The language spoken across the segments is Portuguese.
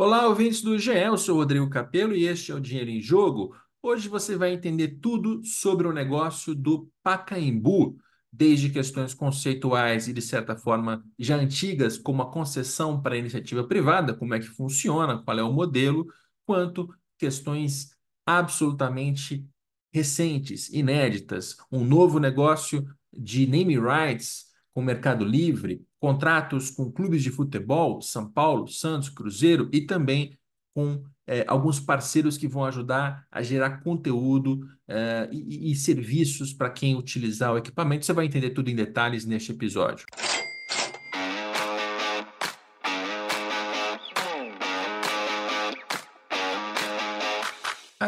Olá, ouvintes do GE, eu sou Rodrigo Capello e este é o Dinheiro em Jogo. Hoje você vai entender tudo sobre o negócio do Pacaembu, desde questões conceituais e, de certa forma, já antigas, como a concessão para a iniciativa privada, como é que funciona, qual é o modelo, quanto questões absolutamente recentes, inéditas, um novo negócio de name rights com Mercado Livre, contratos com clubes de futebol, São Paulo, Santos, Cruzeiro e também com é, alguns parceiros que vão ajudar a gerar conteúdo é, e, e serviços para quem utilizar o equipamento. Você vai entender tudo em detalhes neste episódio.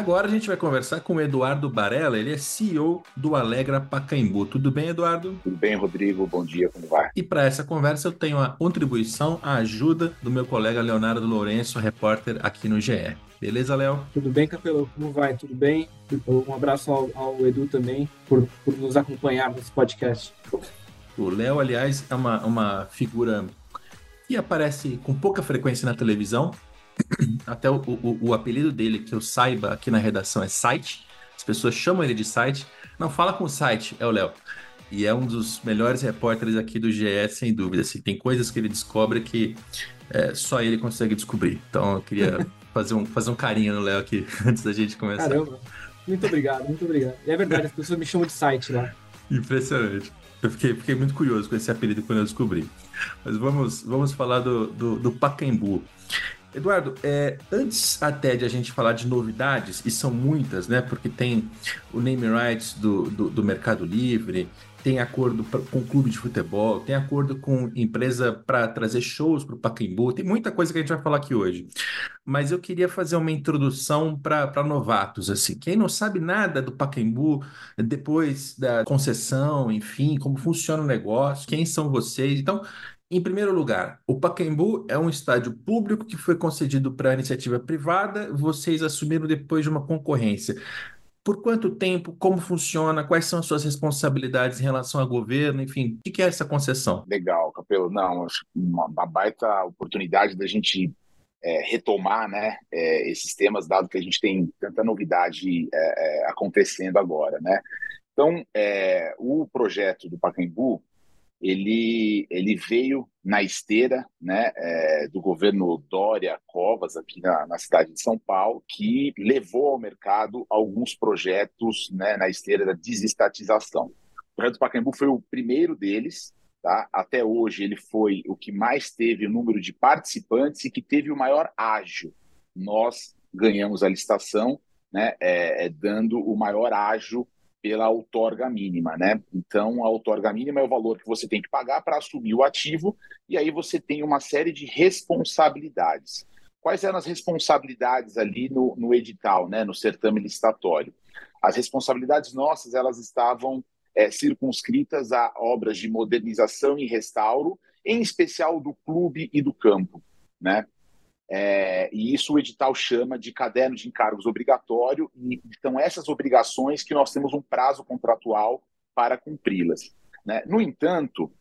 Agora a gente vai conversar com o Eduardo Barella, ele é CEO do Alegra Pacaembu. Tudo bem, Eduardo? Tudo bem, Rodrigo. Bom dia, como vai? E para essa conversa eu tenho a contribuição, a ajuda do meu colega Leonardo Lourenço, repórter aqui no GE. Beleza, Léo? Tudo bem, Capelão? Como vai? Tudo bem? Um abraço ao, ao Edu também por, por nos acompanhar nesse podcast. O Léo, aliás, é uma, uma figura que aparece com pouca frequência na televisão, até o, o, o, apelido dele, que eu saiba aqui na redação, é Site. As pessoas chamam ele de Site. Não fala com o Site, é o Léo. E é um dos melhores repórteres aqui do GE, sem dúvida. Assim, tem coisas que ele descobre que é, só ele consegue descobrir. Então eu queria fazer um, fazer um carinho no Léo aqui antes da gente começar. Caramba, muito obrigado, muito obrigado. E é verdade, as pessoas me chamam de Site lá. Impressionante. Eu fiquei, fiquei muito curioso com esse apelido quando eu descobri. Mas vamos, vamos falar do, do, do Pacaembu. Eduardo, é, antes até de a gente falar de novidades, e são muitas, né? Porque tem o name rights do, do, do Mercado Livre, tem acordo pra, com clube de futebol, tem acordo com empresa para trazer shows para o Pacaembu, tem muita coisa que a gente vai falar aqui hoje. Mas eu queria fazer uma introdução para novatos, assim. Quem não sabe nada do Pacaembu, depois da concessão, enfim, como funciona o negócio, quem são vocês. Então, em primeiro lugar, o Pacaembu é um estádio público que foi concedido para iniciativa privada, vocês assumiram depois de uma concorrência. Por quanto tempo? Como funciona? Quais são as suas responsabilidades em relação ao governo? Enfim, o que é essa concessão? Legal, Capelo. Não, uma, uma baita oportunidade da gente é, retomar né, é, esses temas, dado que a gente tem tanta novidade é, é acontecendo agora. Né? Então, é, o projeto do Pacaembu ele, ele veio na esteira né, é, do governo Dória Covas, aqui na, na, cidade de São Paulo, que levou ao mercado alguns projetos né, na esteira da desestatização. O projeto Pacaembu foi o primeiro deles, tá? até hoje ele foi o que mais teve o número de participantes e que teve o maior ágio. Nós ganhamos a licitação, né, é, é, dando o maior ágio pela outorga mínima, né? Então, a outorga mínima é o valor que você tem que pagar para assumir o ativo, e aí você tem uma série de responsabilidades. Quais eram as responsabilidades ali no, no edital, né, no certame licitatório? As responsabilidades nossas, elas estavam é, circunscritas a obras de modernização e restauro, em especial do clube e do campo, né? É, e isso o edital chama de caderno de encargos obrigatório, e então essas obrigações que nós temos um prazo contratual para cumpri-las. Né? No entanto,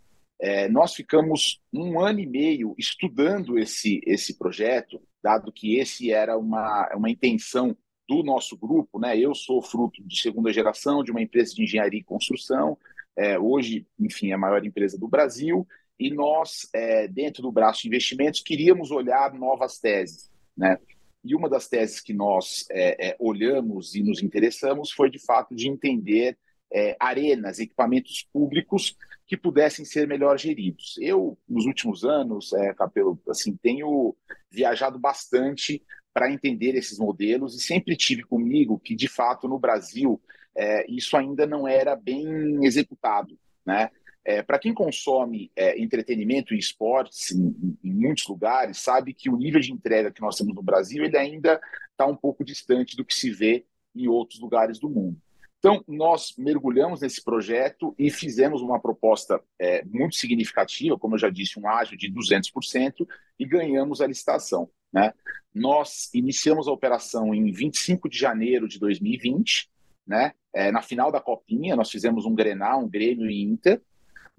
é, nós ficamos um ano e meio estudando esse, esse projeto, dado que esse era uma, uma intenção do nosso grupo. Né? Eu sou fruto de segunda geração de uma empresa de engenharia e construção, é, hoje, enfim, é a maior empresa do Brasil, e nós, é, dentro do braço de investimentos, queríamos olhar novas teses. Né? E uma das teses que nós é, é, olhamos e nos interessamos foi, de fato, de entender é, arenas, equipamentos públicos que pudessem ser melhor geridos. Eu, nos últimos anos, é, Capelo, assim, tenho viajado bastante para entender esses modelos e sempre tive comigo que, de fato, no Brasil, é, isso ainda não era bem executado. Né? É, Para quem consome é, entretenimento e esportes em, em, muitos lugares, sabe que o nível de entrega que nós temos no Brasil ele ainda está um pouco distante do que se vê em outros lugares do mundo. Então, nós mergulhamos nesse projeto e fizemos uma proposta é, muito significativa, como eu já disse, um ágio de 200%, e ganhamos a licitação. Né? Nós iniciamos a operação em 25 de janeiro de 2020, né? É, na final da Copinha, nós fizemos um Grenal, um Grêmio e Inter,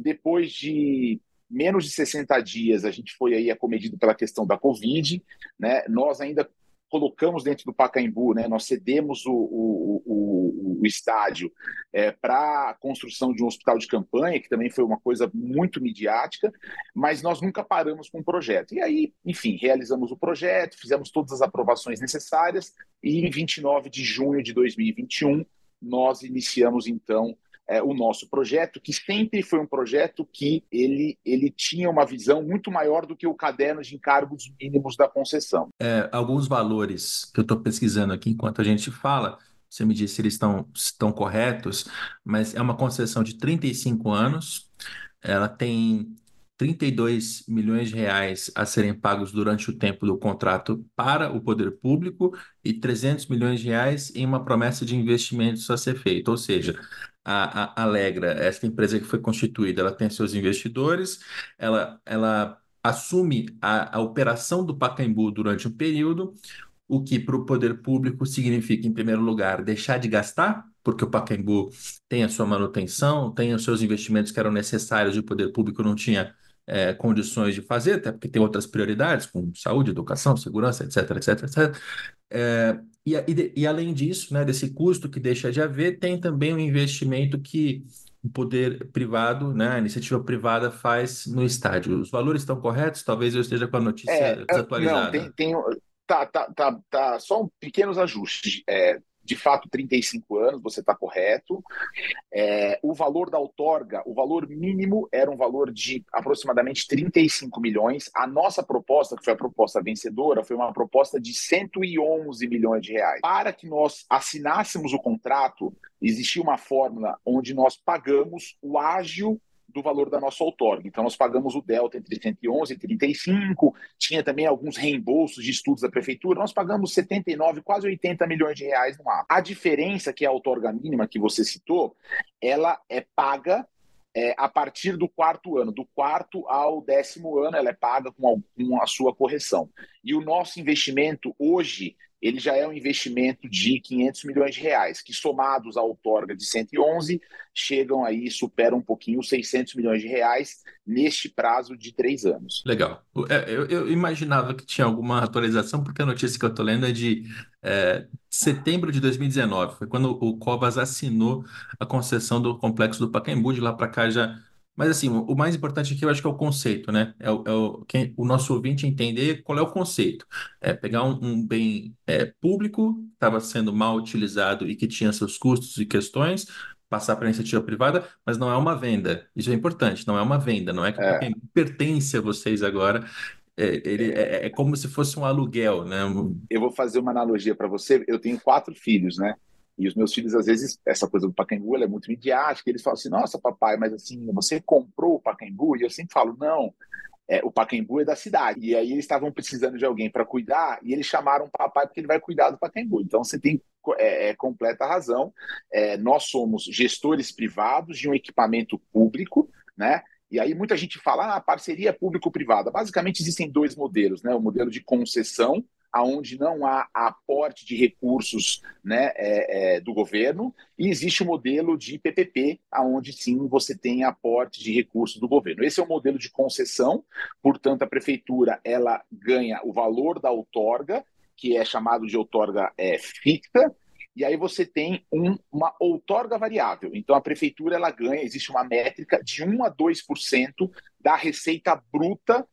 depois de menos de 60 dias, a gente foi aí acometido pela questão da Covid, né? Nós ainda colocamos dentro do Pacaembu, né? Nós cedemos o, o, o, o estádio é, para a construção de um hospital de campanha, que também foi uma coisa muito midiática, mas nós nunca paramos com o projeto. E aí, enfim, realizamos o projeto, fizemos todas as aprovações necessárias e em 29 de junho de 2021 nós iniciamos então é, o nosso projeto, que sempre foi um projeto que ele, ele tinha uma visão muito maior do que o caderno de encargos mínimos da concessão. É, alguns valores que eu estou pesquisando aqui enquanto a gente fala, você me disse se eles estão, estão corretos, mas é uma concessão de 35 anos, ela tem 32 milhões de reais a serem pagos durante o tempo do contrato para o poder público e 300 milhões de reais em uma promessa de investimentos a ser feito. Ou seja, a, a Alegra, essa empresa que foi constituída, ela tem seus investidores, ela, ela assume a, a operação do Pacaembu durante um período, o que para o poder público significa, em primeiro lugar, deixar de gastar, porque o Pacaembu tem a sua manutenção, tem os seus investimentos que eram necessários e o poder público não tinha é, condições de fazer, até porque tem outras prioridades, como saúde, educação, segurança, etc, etc, etc. É, e, e, e, além disso, né, desse custo que deixa de haver, tem também um investimento que o poder privado, né, a iniciativa privada faz no estádio. Os valores estão corretos? Talvez eu esteja com a notícia é, desatualizada. Não, tem, tem, tá, tá, tá, tá, só um pequenos ajustes. É, de fato 35 anos, você está correto. É, o valor da outorga, o valor mínimo era um valor de aproximadamente 35 milhões. A nossa proposta, que foi a proposta vencedora, foi uma proposta de 111 milhões de reais. Para que nós assinássemos o contrato, existia uma fórmula onde nós pagamos o ágio do valor da nossa outorga. Então, nós pagamos o delta entre 111 e 35, tinha também alguns reembolsos de estudos da prefeitura, nós pagamos 79, quase 80 milhões de reais no ar. A diferença, que é a outorga mínima que você citou, ela é paga é, a partir do quarto ano. Do quarto ao décimo ano, ela é paga com, a, com a sua correção. E o nosso investimento hoje ele já é um investimento de 500 milhões de reais, que somados à outorga de 111, chegam aí, superam um pouquinho os 600 milhões de reais neste prazo de três anos. Legal. É, eu, eu imaginava que tinha alguma atualização, porque a notícia que eu estou lendo é de é, setembro de 2019, foi quando o Covas assinou a concessão do complexo do Pacaembu, de lá para cá já mas assim, o mais importante aqui eu acho que é o conceito, né? É o, é o, quem, o nosso ouvinte entender qual é o conceito. É pegar um, um bem é, público que estava sendo mal utilizado e que tinha seus custos e questões, passar para a iniciativa privada, mas não é uma venda. Isso é importante, não é uma venda, não é que é. pertence a vocês agora. É, ele, é, é como se fosse um aluguel, né? Eu vou fazer uma analogia para você. Eu tenho quatro filhos, né? E os meus filhos, às vezes, essa coisa do Pacaembu é muito midiática. Eles falam assim: nossa, papai, mas assim, você comprou o Pacaembu? E eu sempre falo: não, é, o Pacaembu é da cidade. E aí eles estavam precisando de alguém para cuidar e eles chamaram o papai porque ele vai cuidar do Pacaembu. Então você tem é, é completa razão. É, nós somos gestores privados de um equipamento público, né? E aí muita gente fala, ah, parceria público-privada. Basicamente existem dois modelos, né? O modelo de concessão, aonde não há aporte de recursos né, é, é, do governo, e existe o modelo de PPP, aonde sim você tem aporte de recursos do governo. Esse é o modelo de concessão, portanto a prefeitura ela ganha o valor da outorga, que é chamado de outorga é, fixa, e aí você tem um, uma outorga variável. Então a prefeitura ela ganha, existe uma métrica de 1 a 2% da receita bruta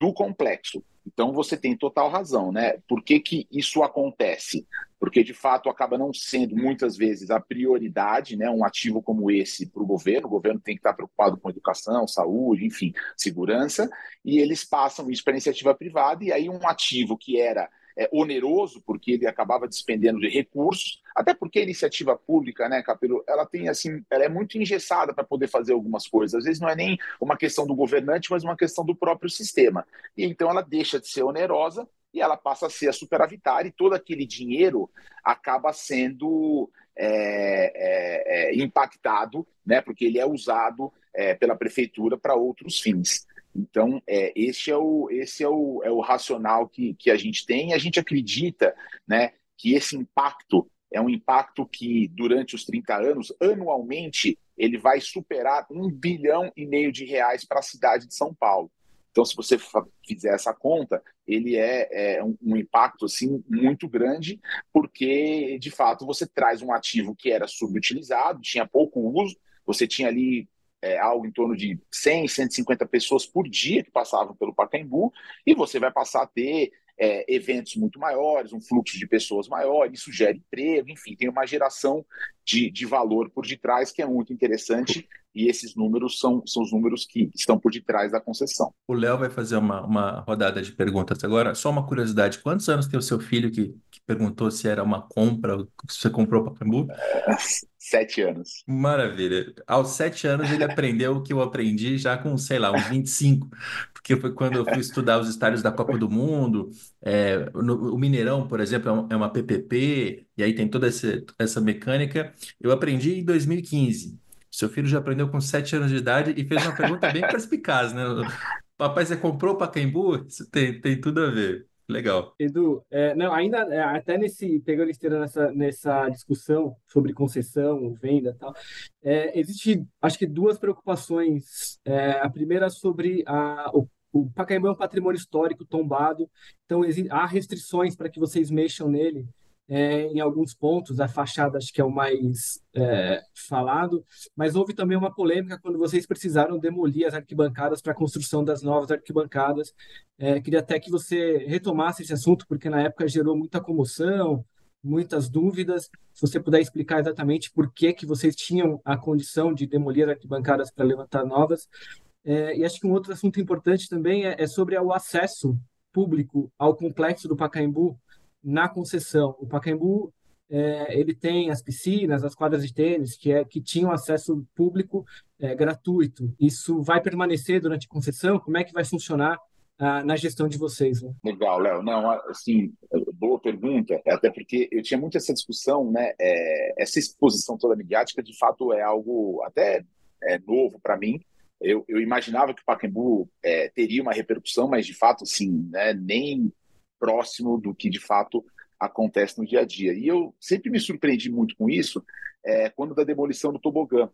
do complexo. Então você tem total razão, né? Por que, que isso acontece? Porque de fato acaba não sendo muitas vezes a prioridade, né? Um ativo como esse para o governo. O governo tem que estar preocupado com educação, saúde, enfim, segurança, e eles passam isso para iniciativa privada, e aí um ativo que era é, oneroso, porque ele acabava despendendo de recursos, até porque a iniciativa pública, né, Capelo, ela tem assim, ela é muito engessada para poder fazer algumas coisas. Às vezes não é nem uma questão do governante, mas uma questão do próprio sistema. E então ela deixa de ser onerosa e ela passa a ser a superavitária, e todo aquele dinheiro acaba sendo é, é, é, impactado, né, porque ele é usado é, pela prefeitura para outros fins. Então, é, esse, é o, esse é o, é o racional que, que a gente tem, e a gente acredita né, que esse impacto é um impacto que, durante os 30 anos, anualmente, ele vai superar um bilhão e meio de reais para a cidade de São Paulo. Então, se você fizer essa conta, ele é, é um, um, impacto assim muito grande, porque de fato você traz um ativo que era subutilizado, tinha pouco uso, você tinha ali é, algo em torno de 100, 150 pessoas por dia que passavam pelo Pacaembu, e você vai passar a ter é, eventos muito maiores, um fluxo de pessoas maior, isso gera emprego, enfim, tem uma geração de, de valor por detrás que é muito interessante e esses números são, são os números que estão por detrás da concessão. O Léo vai fazer uma, uma rodada de perguntas agora. Só uma curiosidade: quantos anos tem o seu filho que, que perguntou se era uma compra, se você comprou para Pacaembu? É, sete anos. Maravilha. Aos sete anos ele aprendeu o que eu aprendi já com, sei lá, uns 25, porque foi quando eu fui estudar os estádios da Copa do Mundo. É, no, o Mineirão, por exemplo, é uma PPP, e aí tem toda essa, essa mecânica. Eu aprendi em 2015. Seu filho já aprendeu com 7 anos de idade e fez uma pergunta bem perspicaz, né? Papai, você comprou o Pacaembu? Isso tem, tem tudo a ver. Legal. Edu, é, não, ainda é, até nesse pegando esteira nessa, nessa discussão sobre concessão, venda e tal, é, existe acho que duas preocupações. É, a primeira sobre a, o, o Pacaembu é um patrimônio histórico tombado, então há restrições para que vocês mexam nele é, em alguns pontos, a fachada acho que é o mais é, falado, mas houve também uma polêmica quando vocês precisaram demolir as arquibancadas para a construção das novas arquibancadas. É, queria até que você retomasse esse assunto, porque na época gerou muita comoção, muitas dúvidas. Se você puder explicar exatamente por que, que vocês tinham a condição de demolir as arquibancadas para levantar novas. É, e acho que um outro assunto importante também é, é sobre o acesso público ao complexo do Pacaembu, na concessão. O Pacaembu é, ele tem as piscinas, as quadras de tênis que, é, que tinham acesso público é, gratuito. Isso vai permanecer durante a concessão? Como é que vai funcionar ah, na gestão de vocês? Né? Legal, Léo. Não, assim, boa pergunta. Até porque eu tinha muito essa discussão, né? É, essa exposição toda midiática, de fato, é algo até é, novo para mim. Eu, eu, imaginava que o Pacaembu é, teria uma repercussão, mas de fato, assim, né, nem próximo do que de fato acontece no dia a dia. E eu sempre me surpreendi muito com isso é, quando da demolição do tobogã,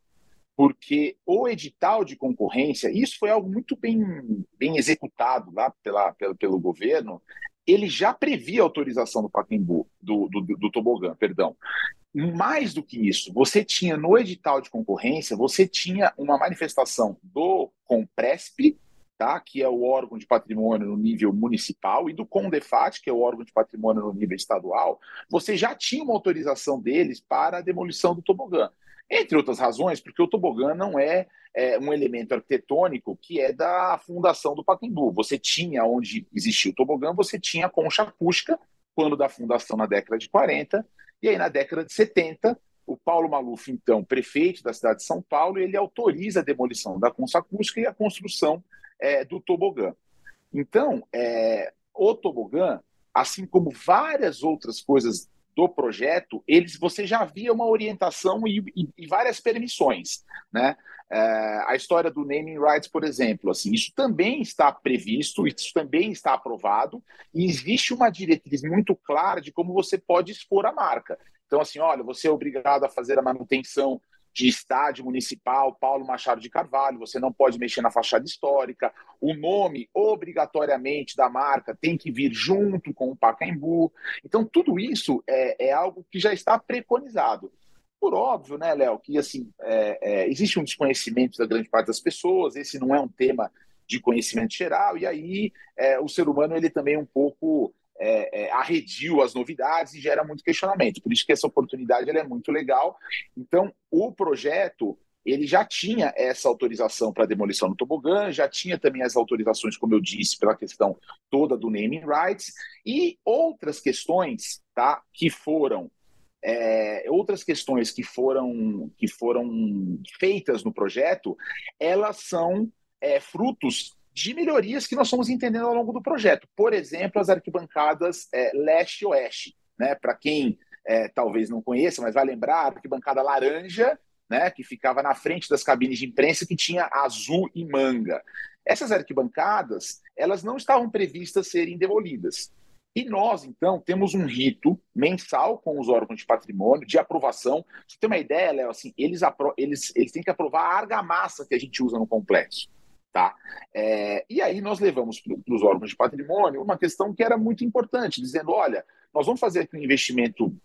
porque o edital de concorrência, isso foi algo muito bem, bem executado lá pela, pela, pelo governo, ele já previa a autorização do Pacaembu, do, do, do tobogã, perdão. Mais do que isso, você tinha no edital de concorrência, você tinha uma manifestação do Compresp, tá? que é o órgão de patrimônio no nível municipal, e do CONDEFAT, que é o órgão de patrimônio no nível estadual, você já tinha uma autorização deles para a demolição do tobogã. Entre outras razões, porque o tobogã não é, é um elemento arquitetônico que é da fundação do Pacaembu. Você tinha, onde existia o tobogã, você tinha a concha acústica, quando da fundação na década de 40, e aí na década de 70, o Paulo Maluf, então, prefeito da cidade de São Paulo, ele autoriza a demolição da concha acústica e a construção é, do tobogã. Então, é, o tobogã, assim como várias outras coisas do projeto, eles você já havia uma orientação e, e, e várias permissões, né? É, a história do naming rights, por exemplo, assim, isso também está previsto, isso também está aprovado e existe uma diretriz muito clara de como você pode expor a marca. Então, assim, olha, você é obrigado a fazer a manutenção de estádio municipal Paulo Machado de Carvalho, você não pode mexer na fachada histórica, o nome obrigatoriamente da marca tem que vir junto com o Pacaembu. Então, tudo isso é, é algo que já está preconizado. Por óbvio, né, Léo, que assim, é, é, existe um desconhecimento da grande parte das pessoas, esse não é um tema de conhecimento geral, e aí é, o ser humano ele também é um pouco é, é, arredio as novidades e gera muito questionamento. Por isso que essa oportunidade é muito legal. Então, o projeto ele já tinha essa autorização para demolição do tobogã, já tinha também as autorizações, como eu disse, pela questão toda do naming rights e outras questões, tá, que foram é, outras questões que foram que foram feitas no projeto, elas são é, frutos de melhorias que nós estamos entendendo ao longo do projeto. Por exemplo, as arquibancadas é, leste e oeste. Né? Para quem é, talvez não conheça, mas vai lembrar, a arquibancada laranja, né, que ficava na frente das cabines de imprensa, que tinha azul e manga. Essas arquibancadas, elas não estavam previstas serem demolidas. E nós, então, temos um rito mensal com os órgãos de patrimônio, de aprovação. Você tem uma ideia, Léo, assim, eles, eles, eles têm que aprovar a argamassa que a gente usa no complexo. Tá? É, e aí nós levamos para os órgãos de patrimônio uma questão que era muito importante, dizendo, olha, nós vamos fazer aqui um investimento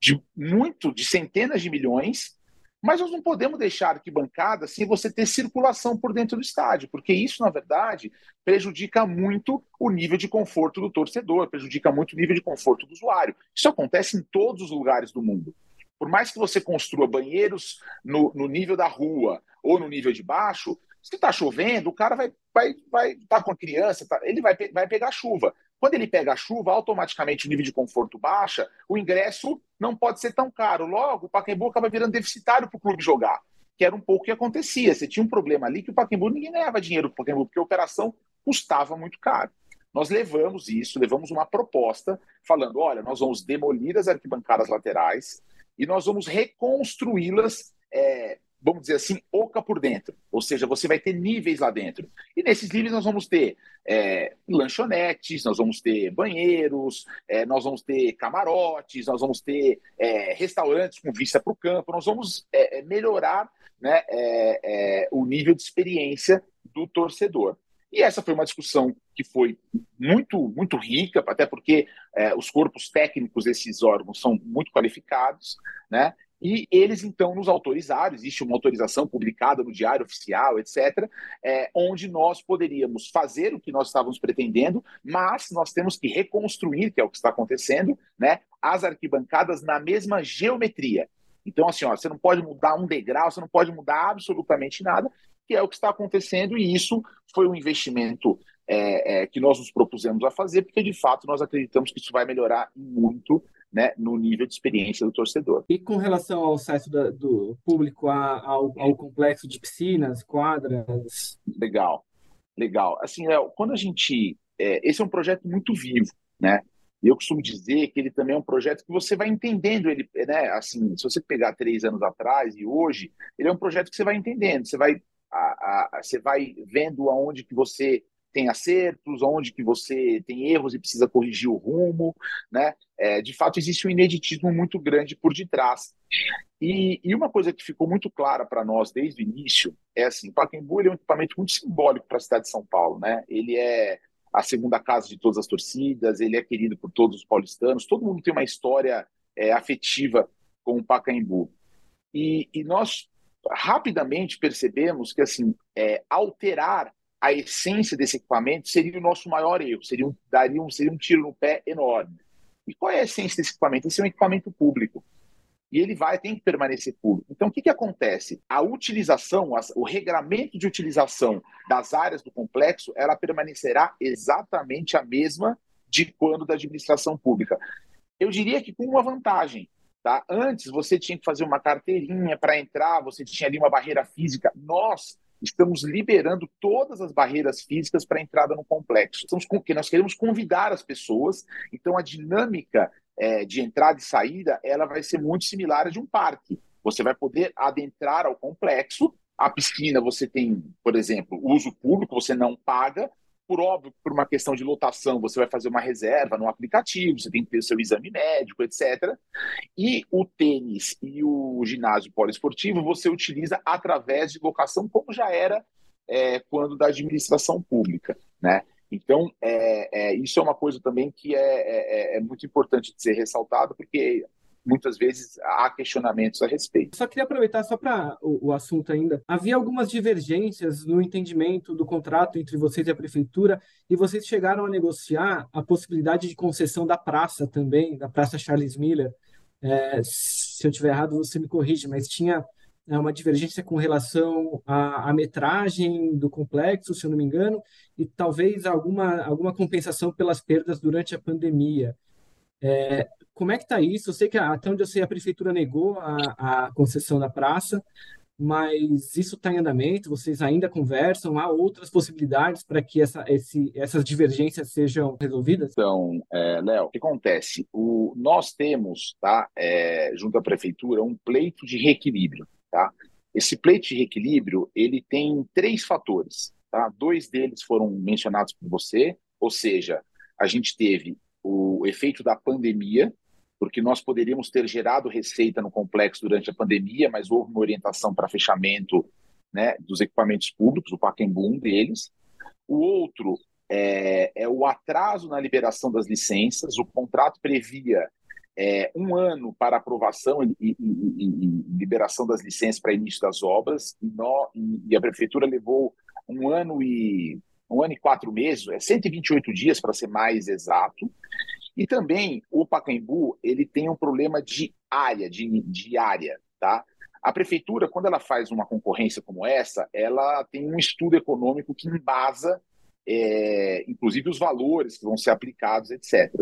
de muito, de centenas de milhões, mas nós não podemos deixar arquibancada sem você ter circulação por dentro do estádio, porque isso, na verdade, prejudica muito o nível de conforto do torcedor, prejudica muito o nível de conforto do usuário. Isso acontece em todos os lugares do mundo. Por mais que você construa banheiros no, no nível da rua ou no nível de baixo, se está chovendo, o cara vai vai vai tá com a criança, tá, ele vai, vai pegar chuva. Quando ele pega a chuva, automaticamente o nível de conforto baixa, o ingresso não pode ser tão caro. Logo, o Pacaembu acaba virando deficitário para o clube jogar, que era um pouco o que acontecia. Você tinha um problema ali que o Pacaembu ninguém ganhava dinheiro para o Pacaembu, porque a operação custava muito caro. Nós levamos isso, levamos uma proposta falando: olha, nós vamos demolir as arquibancadas laterais e nós vamos reconstruí-las é, vamos dizer assim, oca por dentro. Ou seja, você vai ter níveis lá dentro. E nesses níveis nós vamos ter é, lanchonetes, nós vamos ter banheiros, é, nós vamos ter camarotes, nós vamos ter é, restaurantes com vista para o campo, nós vamos é, é, melhorar né, é, o nível de experiência do torcedor. E essa foi uma discussão que foi muito, muito rica, até porque os corpos técnicos desses órgãos são muito qualificados, né? E eles, então, nos autorizaram, existe uma autorização publicada no Diário Oficial, etc., é, onde nós poderíamos fazer o que nós estávamos pretendendo, mas nós temos que reconstruir, que é o que está acontecendo, né, as arquibancadas na mesma geometria. Então, assim, ó, você não pode mudar um degrau, você não pode mudar absolutamente nada, que é o que está acontecendo, e isso foi um investimento é, é, que nós nos propusemos a fazer, porque de fato nós acreditamos que isso vai melhorar muito né, no nível de experiência do torcedor. E com relação ao acesso da, do público a, ao, ao, complexo de piscinas, quadras? Legal, legal. Assim, Léo, quando a gente. É, esse é um projeto muito vivo, né? Eu costumo dizer que ele também é um projeto que você vai entendendo ele, né? Assim, se você pegar três anos atrás e hoje, ele é um projeto que você vai entendendo, você vai, a, a, você vai vendo aonde que você tem acertos, onde que você tem erros e precisa corrigir o rumo, né? É, de fato, existe um ineditismo muito grande por detrás. E, e uma coisa que ficou muito clara para nós desde o início é assim, o Pacaembu é um equipamento muito simbólico para a cidade de São Paulo, né? Ele é a segunda casa de todas as torcidas, ele é querido por todos os paulistanos, todo mundo tem uma história é, afetiva com o Pacaembu. E, e nós rapidamente percebemos que assim é, alterar a essência desse equipamento seria o nosso maior erro, seria um, daria um, seria um tiro no pé enorme. E qual é a essência desse equipamento? Esse é um equipamento público. E ele vai, tem que permanecer público. Então, o que, que acontece? A utilização, o regramento de utilização das áreas do complexo, ela permanecerá exatamente a mesma de quando da administração pública. Eu diria que com uma vantagem. Tá? Antes, você tinha que fazer uma carteirinha para entrar, você tinha ali uma barreira física. Nós, estamos liberando todas as barreiras físicas para a entrada no complexo. Estamos com que nós queremos convidar as pessoas, então a dinâmica é, de entrada e saída ela vai ser muito similar à de um parque. Você vai poder adentrar ao complexo. A piscina você tem, por exemplo, uso público, você não paga, por óbvio, por uma questão de lotação, você vai fazer uma reserva no aplicativo, você tem que ter o seu exame médico, etc. E o tênis e o ginásio poliesportivo você utiliza através de locação, como já era é, quando da administração pública, né? Então, é, é, isso é uma coisa também que é, é, é muito importante de ser ressaltado, porque muitas vezes há questionamentos a respeito. Só queria aproveitar só para o, o, assunto ainda. Havia algumas divergências no entendimento do contrato entre vocês e a prefeitura e vocês chegaram a negociar a possibilidade de concessão da praça também, da Praça Charles Miller. É, se eu estiver errado, você me corrige, mas tinha é, uma divergência com relação à, à, metragem do complexo, se eu não me engano, e talvez alguma, alguma compensação pelas perdas durante a pandemia. É, como é que está isso? Eu sei que até onde eu sei a prefeitura negou a, a concessão da praça, mas isso está em andamento, vocês ainda conversam, há outras possibilidades para que essa, esse, essas divergências sejam resolvidas? Então, é, Léo, o que acontece? O, nós temos, tá, é, junto à prefeitura, um pleito de reequilíbrio. Tá? Esse pleito de reequilíbrio ele tem três fatores. Tá? Dois deles foram mencionados por você, ou seja, a gente teve o efeito da pandemia, porque nós poderíamos ter gerado receita no complexo durante a pandemia, mas houve uma orientação para fechamento né, dos equipamentos públicos, o Pacaembu um deles. O outro é, é, o atraso na liberação das licenças. O contrato previa é, um ano para aprovação e, e, e, e, liberação das licenças para início das obras, e, a prefeitura levou um ano e um ano e quatro meses, é 128 dias para ser mais exato. E também o Pacaembu ele tem um problema de área, de, de área, tá? A prefeitura, quando ela faz uma concorrência como essa, ela tem um estudo econômico que embasa, é, inclusive, os valores que vão ser aplicados, etc.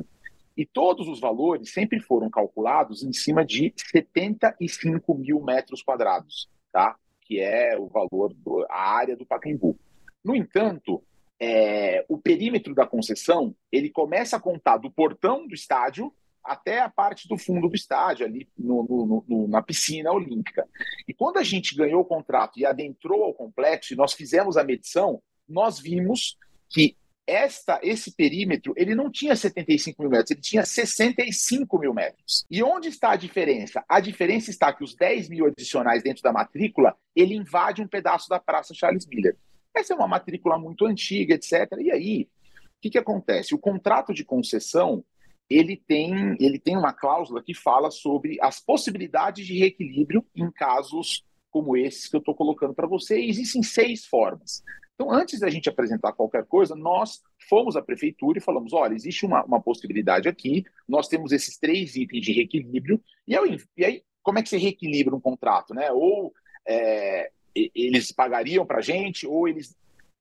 E todos os valores sempre foram calculados em cima de 75 mil metros quadrados, tá? que é o valor, do, a área do Pacaembu. No entanto, é, o perímetro da concessão ele começa a contar do portão do estádio até a parte do fundo do estádio, ali no, no, no, na piscina olímpica. E quando a gente ganhou o contrato e adentrou ao complexo, e nós fizemos a medição, nós vimos que esta, esse perímetro ele não tinha 75 mil metros, ele tinha 65 mil metros. E onde está a diferença? A diferença está que os 10 mil adicionais dentro da matrícula, ele invade um pedaço da Praça Charles Miller. Essa é uma matrícula muito antiga, etc. E aí, o que, que acontece? O contrato de concessão ele tem, ele tem uma cláusula que fala sobre as possibilidades de reequilíbrio em casos como esses que eu estou colocando para você. E existem seis formas. Então, antes da gente apresentar qualquer coisa, nós fomos à prefeitura e falamos: olha, existe uma, uma possibilidade aqui, nós temos esses três itens de reequilíbrio, e, eu, e aí, como é que você reequilibra um contrato? Né? Ou é, eles pagariam para a gente, ou eles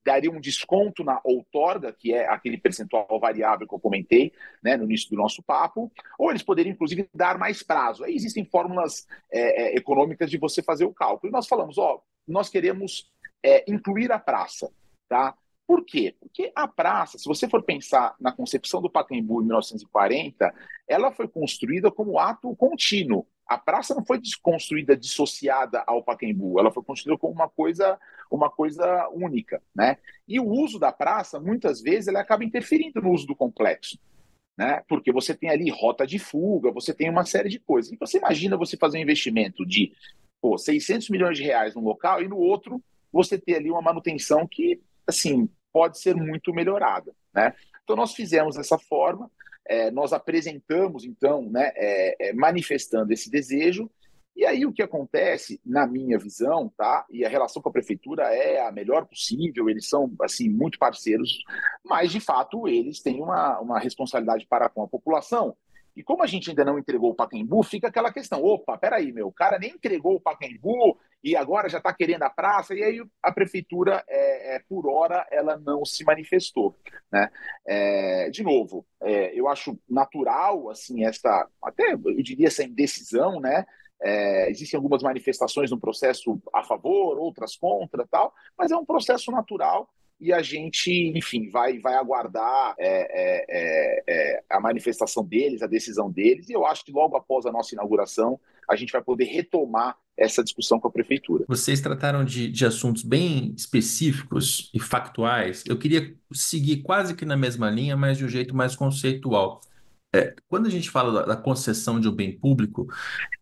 dariam um desconto na outorga, que é aquele percentual variável que eu comentei né, no início do nosso papo, ou eles poderiam, inclusive, dar mais prazo. Aí existem fórmulas é, é, econômicas de você fazer o cálculo. E nós falamos: ó, nós queremos é, incluir a praça. Tá? Por quê? Porque a praça, se você for pensar na concepção do Pacaembu em 1940, ela foi construída como ato contínuo. A praça não foi construída dissociada ao Pacaembu, ela foi construída como uma coisa, uma coisa única, né? E o uso da praça, muitas vezes, ele acaba interferindo no uso do complexo, né? Porque você tem ali rota de fuga, você tem uma série de coisas. E você imagina você fazer um investimento de pô, 600 milhões de reais num local e no outro você ter ali uma manutenção que, assim, pode ser muito melhorada, né? Então nós fizemos dessa forma, é, nós apresentamos então, né, é, é, manifestando esse desejo e aí o que acontece, na minha visão, tá? E a relação com a prefeitura é a melhor possível, eles são assim muito parceiros, mas de fato eles têm uma, uma responsabilidade para com a população. E como a gente ainda não entregou o Pacaembu, fica aquela questão: opa, peraí, meu, o cara nem entregou o Pacaembu e agora já está querendo a praça, e aí a prefeitura, é, é, por hora, ela não se manifestou. Né? É, de novo, é, eu acho natural, assim, essa, até eu diria essa indecisão, né? É, existem algumas manifestações no processo a favor, outras contra, tal, mas é um processo natural e a gente, enfim, vai, vai aguardar é, é, é, é, a manifestação deles, a decisão deles, e eu acho que logo após a nossa inauguração a gente vai poder retomar essa discussão com a prefeitura. Vocês trataram de, de assuntos bem específicos e factuais. Eu queria seguir quase que na mesma linha, mas de um jeito mais conceitual. É, quando a gente fala da, da concessão de um bem público,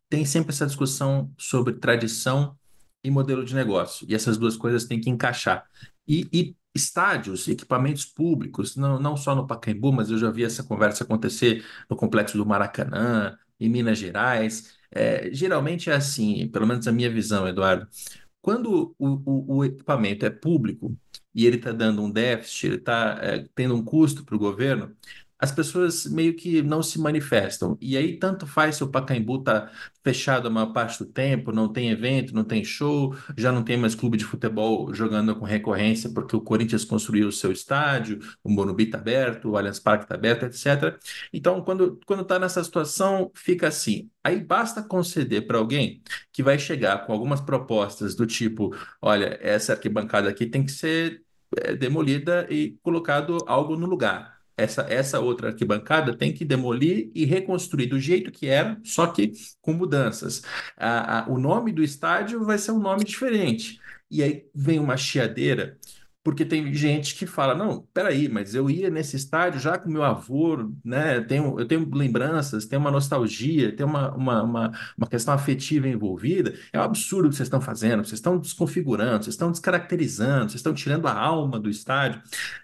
tem sempre essa discussão sobre tradição e modelo de negócio. E essas duas coisas têm que encaixar. E, e estádios, equipamentos públicos, não, não só no Pacaembu, mas eu já vi essa conversa acontecer no complexo do Maracanã, em Minas Gerais. É, geralmente é assim, pelo menos a minha visão, Eduardo. Quando o, o, o equipamento é público e ele está dando um déficit, ele está é, tendo um custo para o governo, as pessoas meio que não se manifestam. E aí, tanto faz se o Pacaembu está fechado a maior parte do tempo, não tem evento, não tem show, já não tem mais clube de futebol jogando com recorrência porque o Corinthians construiu o seu estádio, o Morumbi está aberto, o Allianz Parque está aberto, etc. Então, quando está nessa situação, fica assim. Aí basta conceder para alguém que vai chegar com algumas propostas do tipo, olha, essa arquibancada aqui tem que ser é, demolida e colocado algo no lugar essa, essa outra arquibancada tem que demolir e reconstruir do jeito que era, só que com mudanças. A, o nome do estádio vai ser um nome diferente. E aí vem uma chiadeira, porque tem gente que fala, não, peraí, mas eu ia nesse estádio já com meu avô, né? Tenho, eu tenho lembranças, tem uma nostalgia, tem uma, uma, uma, uma questão afetiva envolvida. É um absurdo o que vocês estão fazendo, vocês estão desconfigurando, vocês estão descaracterizando, vocês estão tirando a alma do estádio.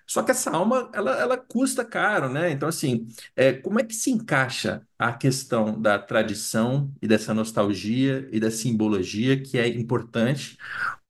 Só que essa alma, ela, ela custa caro, né? Então, assim, é, como é que se encaixa a questão da tradição e dessa nostalgia e da simbologia que é importante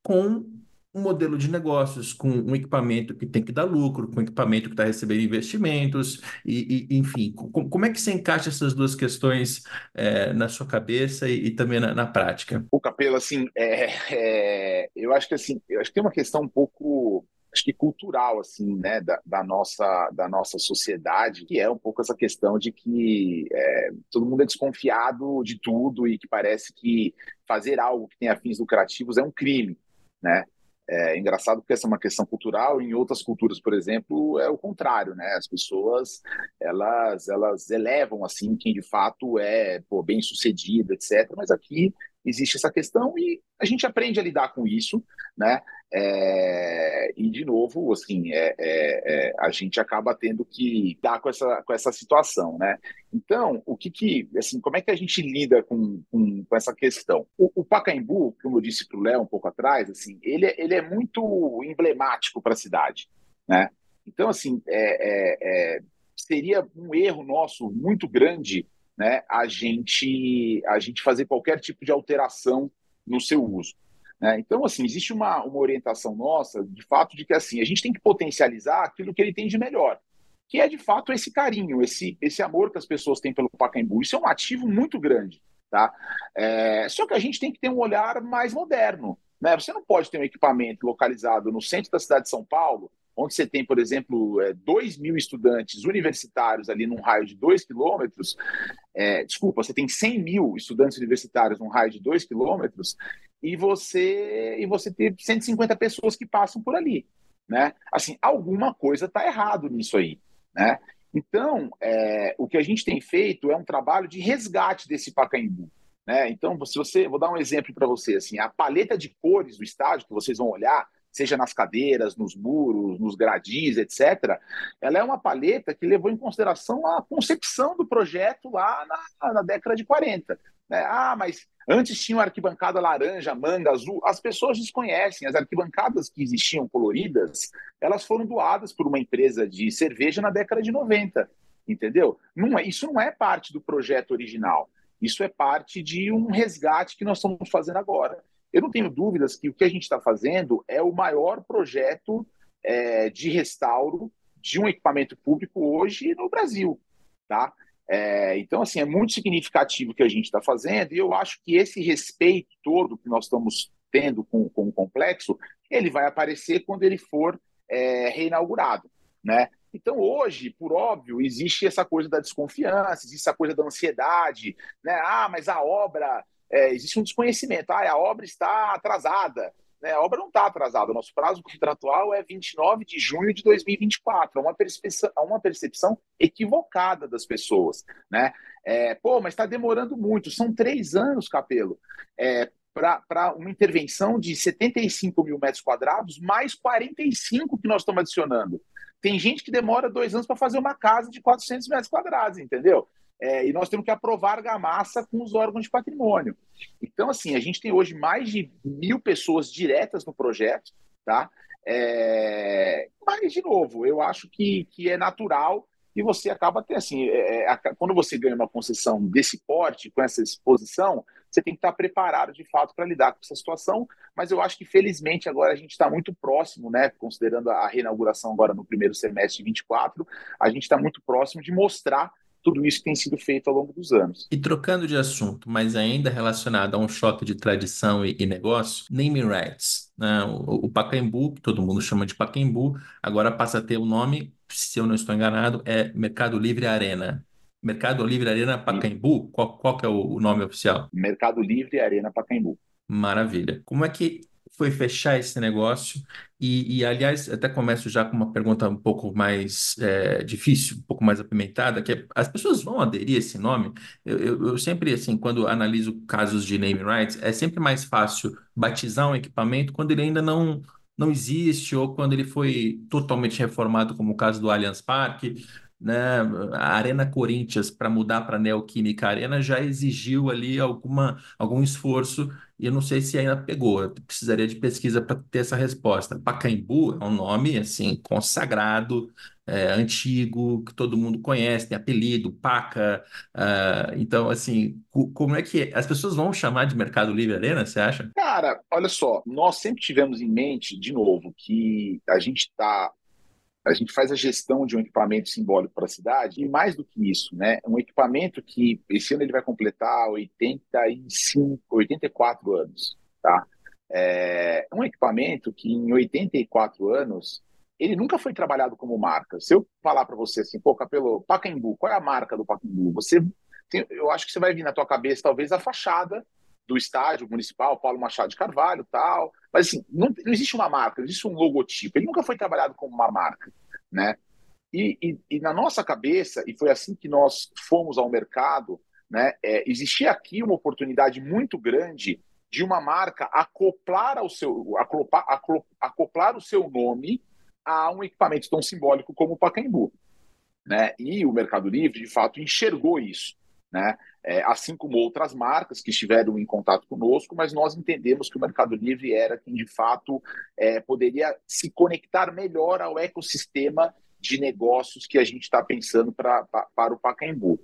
com um modelo de negócios com um equipamento que tem que dar lucro, com um equipamento que está recebendo investimentos, e, e enfim, com, como é que você encaixa essas duas questões é, na sua cabeça e, e também na, na, prática? O Capelo, assim, é, é, eu acho que assim, eu acho que tem uma questão um pouco acho que cultural assim né da, da, nossa da nossa sociedade que é um pouco essa questão de que é, todo mundo é desconfiado de tudo e que parece que fazer algo que tenha fins lucrativos é um crime né é engraçado porque essa é uma questão cultural, em outras culturas, por exemplo, é o contrário, né? As pessoas, elas, elas elevam, assim, quem de fato é pô, bem sucedido, etc. Mas aqui existe essa questão e a gente aprende a lidar com isso, né? É, e de novo, assim, é, é, é, a gente acaba tendo que lidar com essa, com essa situação, né? Então, o que que, assim, como é que a gente lida com, com, com essa questão? O, o Pacaembu, como eu disse para o Léo um pouco atrás, assim, ele, é, ele é muito emblemático para a cidade, né? Então, assim, é, seria um erro nosso muito grande né, a gente a gente fazer qualquer tipo de alteração no seu uso. Né? Então, assim, existe uma, uma orientação nossa, de fato, de que assim a gente tem que potencializar aquilo que ele tem de melhor, que é de fato esse carinho, esse, esse amor que as pessoas têm pelo Pacaembu. Isso é um ativo muito grande, tá? É, só que a gente tem que ter um olhar mais moderno. Né? Você não pode ter um equipamento localizado no centro da cidade de São Paulo onde você tem, por exemplo, 2 é, mil estudantes universitários ali num raio de 2 quilômetros, é, desculpa, você tem 100 mil estudantes universitários num raio de 2 quilômetros, e você, e você tem 150 pessoas que passam por ali. Né? Assim, alguma coisa está errado nisso aí. Né? Então, é, o que a gente tem feito é um trabalho de resgate desse Pacaembu. Né? Então, se você, vou dar um exemplo para você, assim, a paleta de cores do estádio que vocês vão olhar, seja nas cadeiras, nos muros, nos gradis, etc., ela é uma paleta que levou em consideração a concepção do projeto lá na, na década de 40. Né? Ah, mas antes tinha uma arquibancada laranja, manga, azul. As pessoas desconhecem. As arquibancadas que existiam coloridas, elas foram doadas por uma empresa de cerveja na década de 90. Entendeu? Não é, isso não é parte do projeto original. Isso é parte de um resgate que nós estamos fazendo agora. Eu não tenho dúvidas que o que a gente está fazendo é o maior projeto é, de restauro de um equipamento público hoje no Brasil, tá? É, então, assim, é muito significativo o que a gente está fazendo e eu acho que esse respeito todo que nós estamos tendo com, com o complexo, ele vai aparecer quando ele for é, reinaugurado, né? Então, hoje, por óbvio, existe essa coisa da desconfiança, existe essa coisa da ansiedade, né? Ah, mas a obra é, existe um desconhecimento. Ah, a obra está atrasada. Né? A obra não está atrasada. O nosso prazo contratual é 29 de junho de 2024. É uma percepção, é uma percepção equivocada das pessoas. Né? É, Pô, mas está demorando muito. São três anos, Capelo. É, para uma intervenção de 75 mil metros quadrados, mais 45 que nós estamos adicionando. Tem gente que demora dois anos para fazer uma casa de 400 metros quadrados, entendeu? É, e nós temos que aprovar argamassa com os órgãos de patrimônio. Então, assim, a gente tem hoje mais de mil pessoas diretas no projeto, tá? É, mas, de novo, eu acho que, que é natural e você acaba até assim, é, é quando você ganha uma concessão desse porte, com essa exposição, você tem que estar preparado de fato para lidar com essa situação. Mas eu acho que felizmente agora a gente está muito próximo, né? Considerando a reinauguração agora no primeiro semestre de 24, a gente está muito próximo de mostrar tudo isso que tem sido feito ao longo dos anos. E trocando de assunto, mas ainda relacionado a um choque de tradição e, e negócio, naming rights. Né? O, o Pacaembu, que todo mundo chama de Pacaembu, agora passa a ter o nome, se eu não estou enganado, é Mercado Livre Arena. Mercado Livre Arena Pacaembu? Qual, qual que é o nome oficial? Mercado Livre Arena Pacaembu. Maravilha. Como é que foi fechar esse negócio. E, e, aliás, até começo já com uma pergunta um pouco mais é, difícil, um pouco mais apimentada, que é, as pessoas vão aderir a esse nome? Eu, eu, eu, sempre, assim, quando analiso casos de name rights, é sempre mais fácil batizar um equipamento quando ele ainda não não existe, ou quando ele foi totalmente reformado, como o caso do Allianz Parque, né? A Arena Corinthians para mudar para Neoquímica Arena já exigiu ali alguma, algum esforço e eu não sei se ainda pegou. Eu precisaria de pesquisa para ter essa resposta. Pacaembu é um nome assim consagrado, é, antigo, que todo mundo conhece, tem apelido, Paca. Uh, então, assim, como é que é? as pessoas vão chamar de Mercado Livre Arena? Você acha? Cara, olha só, nós sempre tivemos em mente, de novo, que a gente está a gente faz a gestão de um equipamento simbólico para a cidade e mais do que isso, né? Um equipamento que esse ano ele vai completar 85, 84 anos, tá? É um equipamento que em 84 anos ele nunca foi trabalhado como marca. Se eu falar para você assim, pô, Capelo, Pacaembu, qual é a marca do Pacaembu? Você, tem, eu acho que você vai vir na tua cabeça talvez a fachada do estádio municipal, Paulo Machado de Carvalho, tal. Mas assim, não, não existe uma marca, não existe um logotipo. Ele nunca foi trabalhado como uma marca, né? E, e, e na nossa cabeça, e foi assim que nós fomos ao mercado, né? É, existia aqui uma oportunidade muito grande de uma marca acoplar ao seu acoplar, acoplar o seu nome a um equipamento tão simbólico como o Pacaembu, né? E o Mercado Livre, de fato, enxergou isso né? É, assim como outras marcas que estiveram em contato conosco, mas nós entendemos que o Mercado Livre era quem de fato é, poderia se conectar melhor ao ecossistema de negócios que a gente está pensando pra, pra, para o Pacaembu.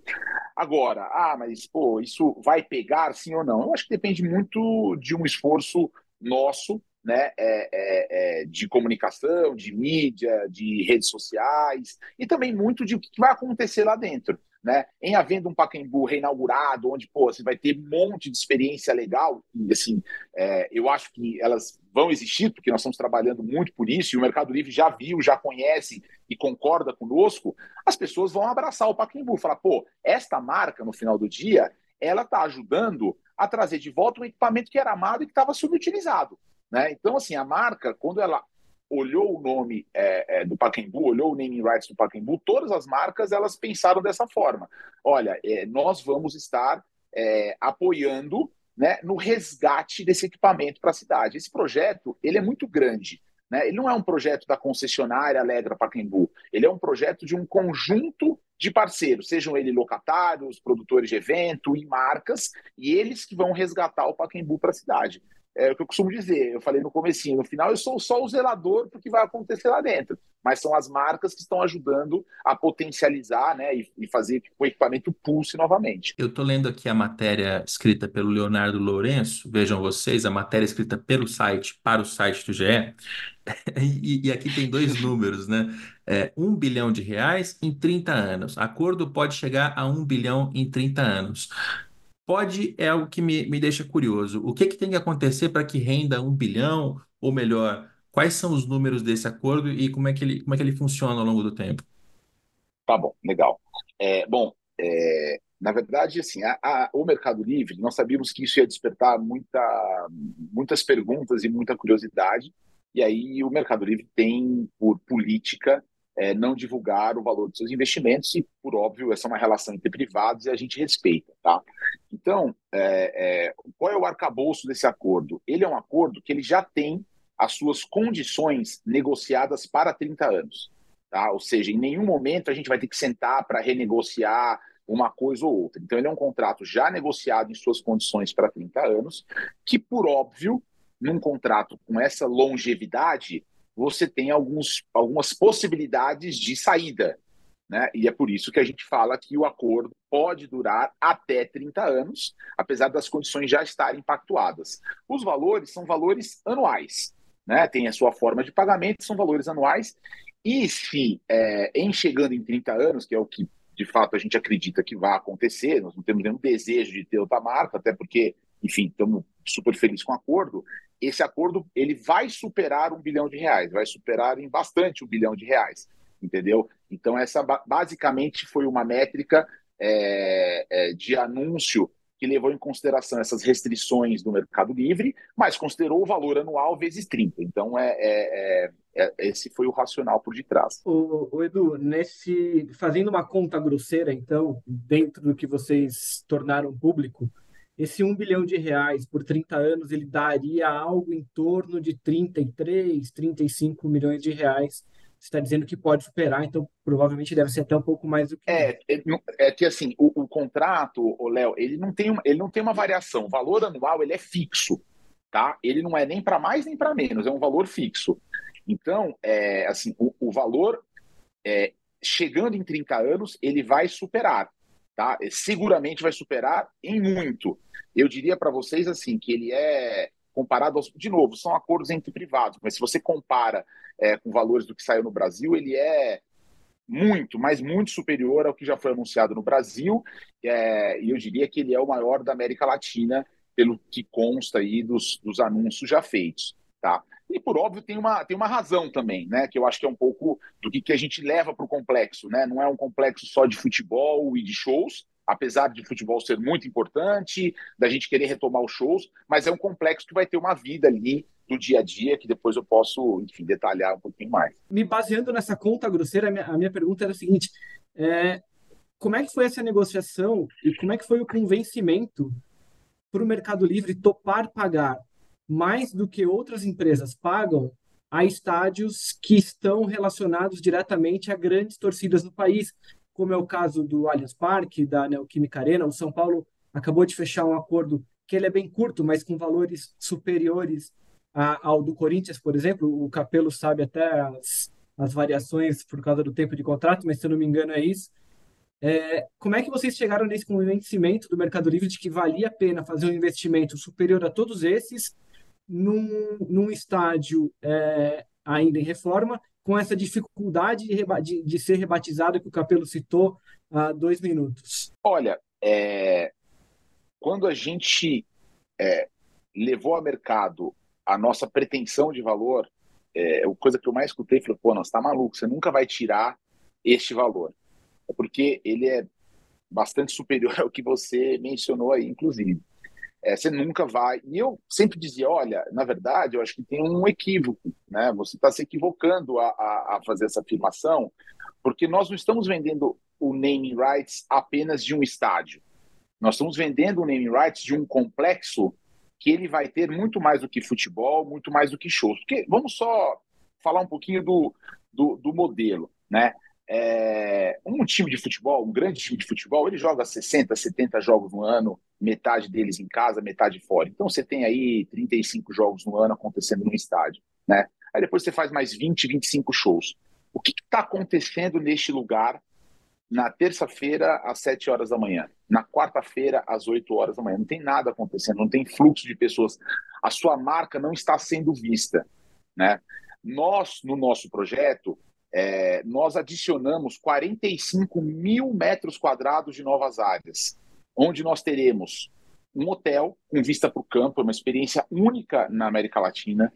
Agora, ah, mas pô, isso vai pegar sim ou não? Eu acho que depende muito de um esforço nosso, né, é, é, é, de comunicação, de mídia, de redes sociais, e também muito de o que vai acontecer lá dentro né? Em havendo um Pacaembu reinaugurado, onde pô, você vai ter um monte de experiência legal, e assim, é, eu acho que elas vão existir, porque nós estamos trabalhando muito por isso, e o Mercado Livre já viu, já conhece e concorda conosco, as pessoas vão abraçar o Pacaembu, falar, pô, esta marca, no final do dia, ela está ajudando a trazer de volta um equipamento que era amado e que estava subutilizado. Né? Então, assim, a marca, quando ela olhou o nome é, é, do Pacaembu, olhou o naming rights do Pacaembu, todas as marcas elas pensaram dessa forma. Olha, é, nós vamos estar é, apoiando né, no resgate desse equipamento para a cidade. Esse projeto ele é muito grande. Né? Ele não é um projeto da concessionária Alegra Pacaembu. Ele é um projeto de um conjunto de parceiros, sejam eles locatários, produtores de evento e marcas, e eles que vão resgatar o Pacaembu para a cidade é o que eu costumo dizer, eu falei no comecinho, no final eu sou só o zelador do que vai acontecer lá dentro, mas são as marcas que estão ajudando a potencializar né, e, e fazer que o equipamento pulse novamente. Eu estou lendo aqui a matéria escrita pelo Leonardo Lourenço, vejam vocês, a matéria escrita pelo site, para o site do GE, e, e, aqui tem dois números, né? É, 1 bilhão de reais em 30 anos. Acordo pode chegar a 1 bilhão em 30 anos. Pode é algo que me, me deixa curioso. O que, que tem que acontecer para que renda um bilhão, ou melhor, quais são os números desse acordo e como é que ele, como é que ele funciona ao longo do tempo? Tá bom, legal. É, bom, é, na verdade, assim, a, a, o Mercado Livre, nós sabíamos que isso ia despertar muita, muitas perguntas e muita curiosidade, e aí o Mercado Livre tem, por política, é, não divulgar o valor dos seus investimentos e, por óbvio, essa é uma relação entre privados e a gente respeita, tá? Então, é, é, qual é o arcabouço desse acordo? Ele é um acordo que ele já tem as suas condições negociadas para 30 anos, tá? Ou seja, em nenhum momento a gente vai ter que sentar para renegociar uma coisa ou outra. Então, ele é um contrato já negociado em suas condições para 30 anos, que, por óbvio, num contrato com essa longevidade, você tem alguns, algumas possibilidades de saída. Né? E é por isso que a gente fala que o acordo pode durar até 30 anos, apesar das condições já estarem pactuadas. Os valores são valores anuais, né? tem a sua forma de pagamento, são valores anuais. E se, é, em chegando em 30 anos, que é o que de fato a gente acredita que vai acontecer, nós não temos nenhum desejo de ter outra marca, até porque, enfim, estamos super felizes com o acordo, esse acordo ele vai superar um bilhão de reais, vai superar em bastante um bilhão de reais, entendeu? Então essa basicamente foi uma métrica é, é, de anúncio que levou em consideração essas restrições do Mercado Livre, mas considerou o valor anual vezes 30. Então é, é, é, é esse foi o racional por detrás. O, o, Edu, nesse fazendo uma conta grosseira, então, dentro do que vocês tornaram público, esse 1 bilhão de reais por 30 anos, ele daria algo em torno de 33, 35 milhões de reais. Você está dizendo que pode superar, então provavelmente deve ser até um pouco mais do que. É, é, é que assim, o, o contrato, o Léo, ele não tem uma, ele não tem uma variação. O valor anual ele é fixo, tá? Ele não é nem para mais nem para menos, é um valor fixo. Então, é, assim, o, o valor é, chegando em 30 anos, ele vai superar, tá? Seguramente vai superar em muito. Eu diria para vocês assim que ele é comparado aos, de novo, são acordos entre privados, mas se você compara é, com valores do que saiu no Brasil, ele é muito, mas muito superior ao que já foi anunciado no Brasil, é, e eu diria que ele é o maior da América Latina, pelo que consta aí dos, dos anúncios já feitos, tá? E, por óbvio, tem uma, tem uma razão também, né? Que eu acho que é um pouco do que, que a gente leva para o complexo, né? Não é um complexo só de futebol e de shows, apesar de futebol ser muito importante, da gente querer retomar os shows, mas é um complexo que vai ter uma vida ali do dia a dia, que depois eu posso, enfim, detalhar um pouquinho mais. Me baseando nessa conta grosseira, a minha, a minha pergunta era a seguinte: é, como é que foi essa negociação e como é que foi o convencimento para o Mercado Livre topar pagar mais do que outras empresas pagam a estádios que estão relacionados diretamente a grandes torcidas no país, como é o caso do Allianz Parque, da Neoquímica Arena. O São Paulo acabou de fechar um acordo que ele é bem curto, mas com valores superiores a, ao do Corinthians, por exemplo. O Capelo sabe até as, as variações por causa do tempo de contrato, mas se eu não me engano é isso. É, como é que vocês chegaram nesse convencimento do Mercado Livre de que valia a pena fazer um investimento superior a todos esses num, num estádio é, ainda em reforma, com essa dificuldade de, de, de, ser rebatizado que o Capelo citou há dois minutos? Olha, é, quando a gente é, levou ao mercado a nossa pretensão de valor, é, a coisa que eu mais escutei foi: pô, não, você está maluco, você nunca vai tirar este valor. É porque ele é bastante superior ao que você mencionou aí, inclusive é, você nunca vai. E eu sempre dizia: olha, na verdade, eu acho que tem um equívoco, né? Você está se equivocando a, a, a, fazer essa afirmação, porque nós não estamos vendendo o naming rights apenas de um estádio. Nós estamos vendendo o naming rights de um complexo que ele vai ter muito mais do que futebol, muito mais do que shows. Porque vamos só falar um pouquinho do, do, do modelo, né? É, um time de futebol, um grande time de futebol, ele joga 60, 70 jogos no ano, metade deles em casa, metade fora. Então você tem aí 35 jogos no ano acontecendo no estádio, né? Aí depois você faz mais 20, 25 shows. O que está acontecendo neste lugar na terça-feira às 7 horas da manhã, na quarta-feira às 8 horas da manhã? Não tem nada acontecendo, não tem fluxo de pessoas. A sua marca não está sendo vista, né? Nós, no nosso projeto, é, nós adicionamos 45 mil metros quadrados de novas áreas, onde nós teremos um hotel com vista para o campo, uma experiência única na América Latina.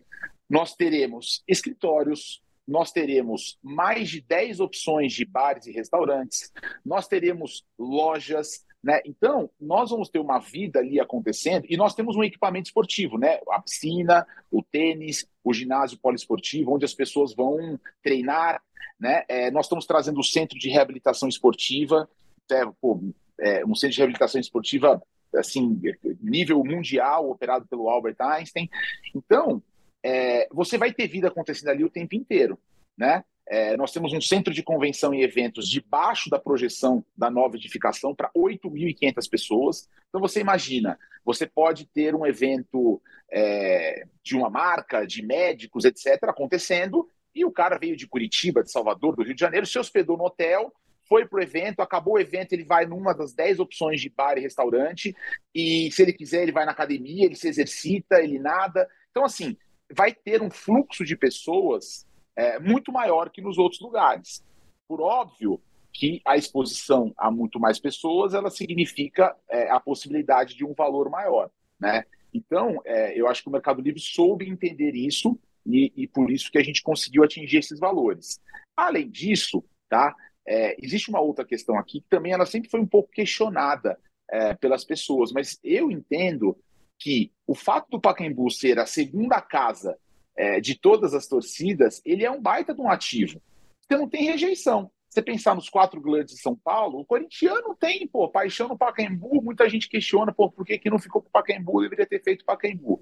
Nós teremos escritórios, nós teremos mais de 10 opções de bares e restaurantes, nós teremos lojas, né? Então, nós vamos ter uma vida ali acontecendo e nós temos um equipamento esportivo, né? A piscina, o tênis, o ginásio poliesportivo, onde as pessoas vão treinar. Né? É, nós estamos trazendo o centro de reabilitação esportiva, é, pô, é, um centro de reabilitação esportiva assim nível mundial, operado pelo Albert Einstein. Então, é, você vai ter vida acontecendo ali o tempo inteiro. Né? É, nós temos um centro de convenção e eventos debaixo da projeção da nova edificação para 8.500 pessoas. Então você imagina, você pode ter um evento é, de uma marca, de médicos, etc., acontecendo, e o cara veio de Curitiba, de Salvador, do Rio de Janeiro, se hospedou no hotel, foi para o evento, acabou o evento, ele vai numa das 10 opções de bar e restaurante, e se ele quiser, ele vai na academia, ele se exercita, ele nada. Então, assim, vai ter um fluxo de pessoas é, muito maior que nos outros lugares. Por óbvio que a exposição a muito mais pessoas, ela significa é, a possibilidade de um valor maior, né? Então, é, eu acho que o Mercado Livre soube entender isso e, e, por isso que a gente conseguiu atingir esses valores. Além disso, tá? É, existe uma outra questão aqui que também ela sempre foi um pouco questionada é, pelas pessoas, mas eu entendo que o fato do Pacaembu ser a segunda casa é, de todas as torcidas, ele é um baita de um ativo. Você não tem rejeição. você pensar nos quatro grandes de São Paulo, o corintiano tem, pô, paixão no Pacaembu, muita gente questiona, pô, por que, que não ficou com o Pacaembu, deveria ter feito Pacaembu.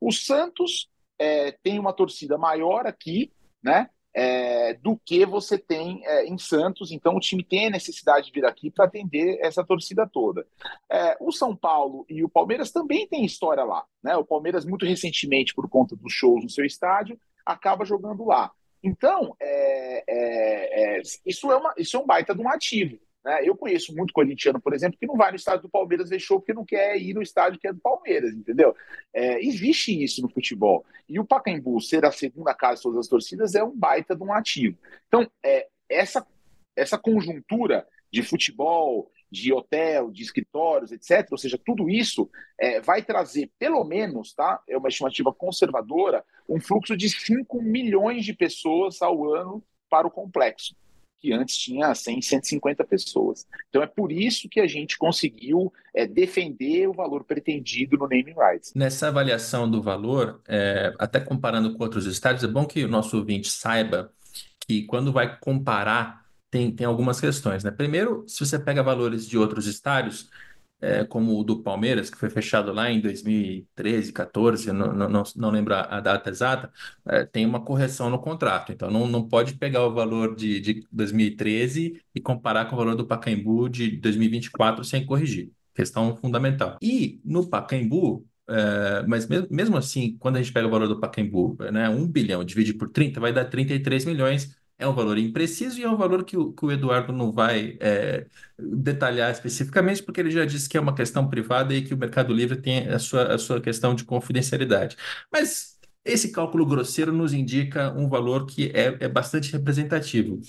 O Santos é, tem uma torcida maior aqui, né? É, do que você tem é, em Santos, então o time tem a necessidade de vir aqui para atender essa torcida toda. É, o São Paulo e o Palmeiras também têm história lá, né? O Palmeiras, muito recentemente, por conta dos shows no seu estádio, acaba jogando lá. Então, é, é, é, isso, é uma, isso é um baita de um ativo. Né? Eu conheço muito corintiano, por exemplo, que não vai no estádio do Palmeiras ver show porque não quer ir no estádio que é do Palmeiras, entendeu? É, existe isso no futebol. E o Pacaembu ser a segunda casa de todas as torcidas é um baita de um ativo. Então, é, essa, essa conjuntura de futebol, de hotel, de escritórios, etc. Ou seja, tudo isso é, vai trazer, pelo menos, tá? É uma estimativa conservadora, um fluxo de 5 milhões de pessoas ao ano para o complexo, que antes tinha 100, 150 pessoas. Então é por isso que a gente conseguiu é, defender o valor pretendido no naming rights. Nessa avaliação do valor, é, até comparando com outros estádios, é bom que o nosso ouvinte saiba que quando vai comparar tem, tem algumas questões, né? Primeiro, se você pega valores de outros estádios, é, como o do Palmeiras, que foi fechado lá em 2013, 14, não, não, não lembro a data exata, é, tem uma correção no contrato. Então, não, não pode pegar o valor de, de 2013 e comparar com o valor do Pacaembu de 2024 sem corrigir. Questão fundamental. E no Pacaembu, é, mas mesmo, mesmo assim, quando a gente pega o valor do Pacaembu, né, 1 bilhão divide por 30, vai dar 33 milhões é um valor impreciso e é um valor que o, que o Eduardo não vai é, detalhar especificamente, porque ele já disse que é uma questão privada e que o Mercado Livre tem a sua, a sua questão de confidencialidade. Mas esse cálculo grosseiro nos indica um valor que é, é bastante representativo.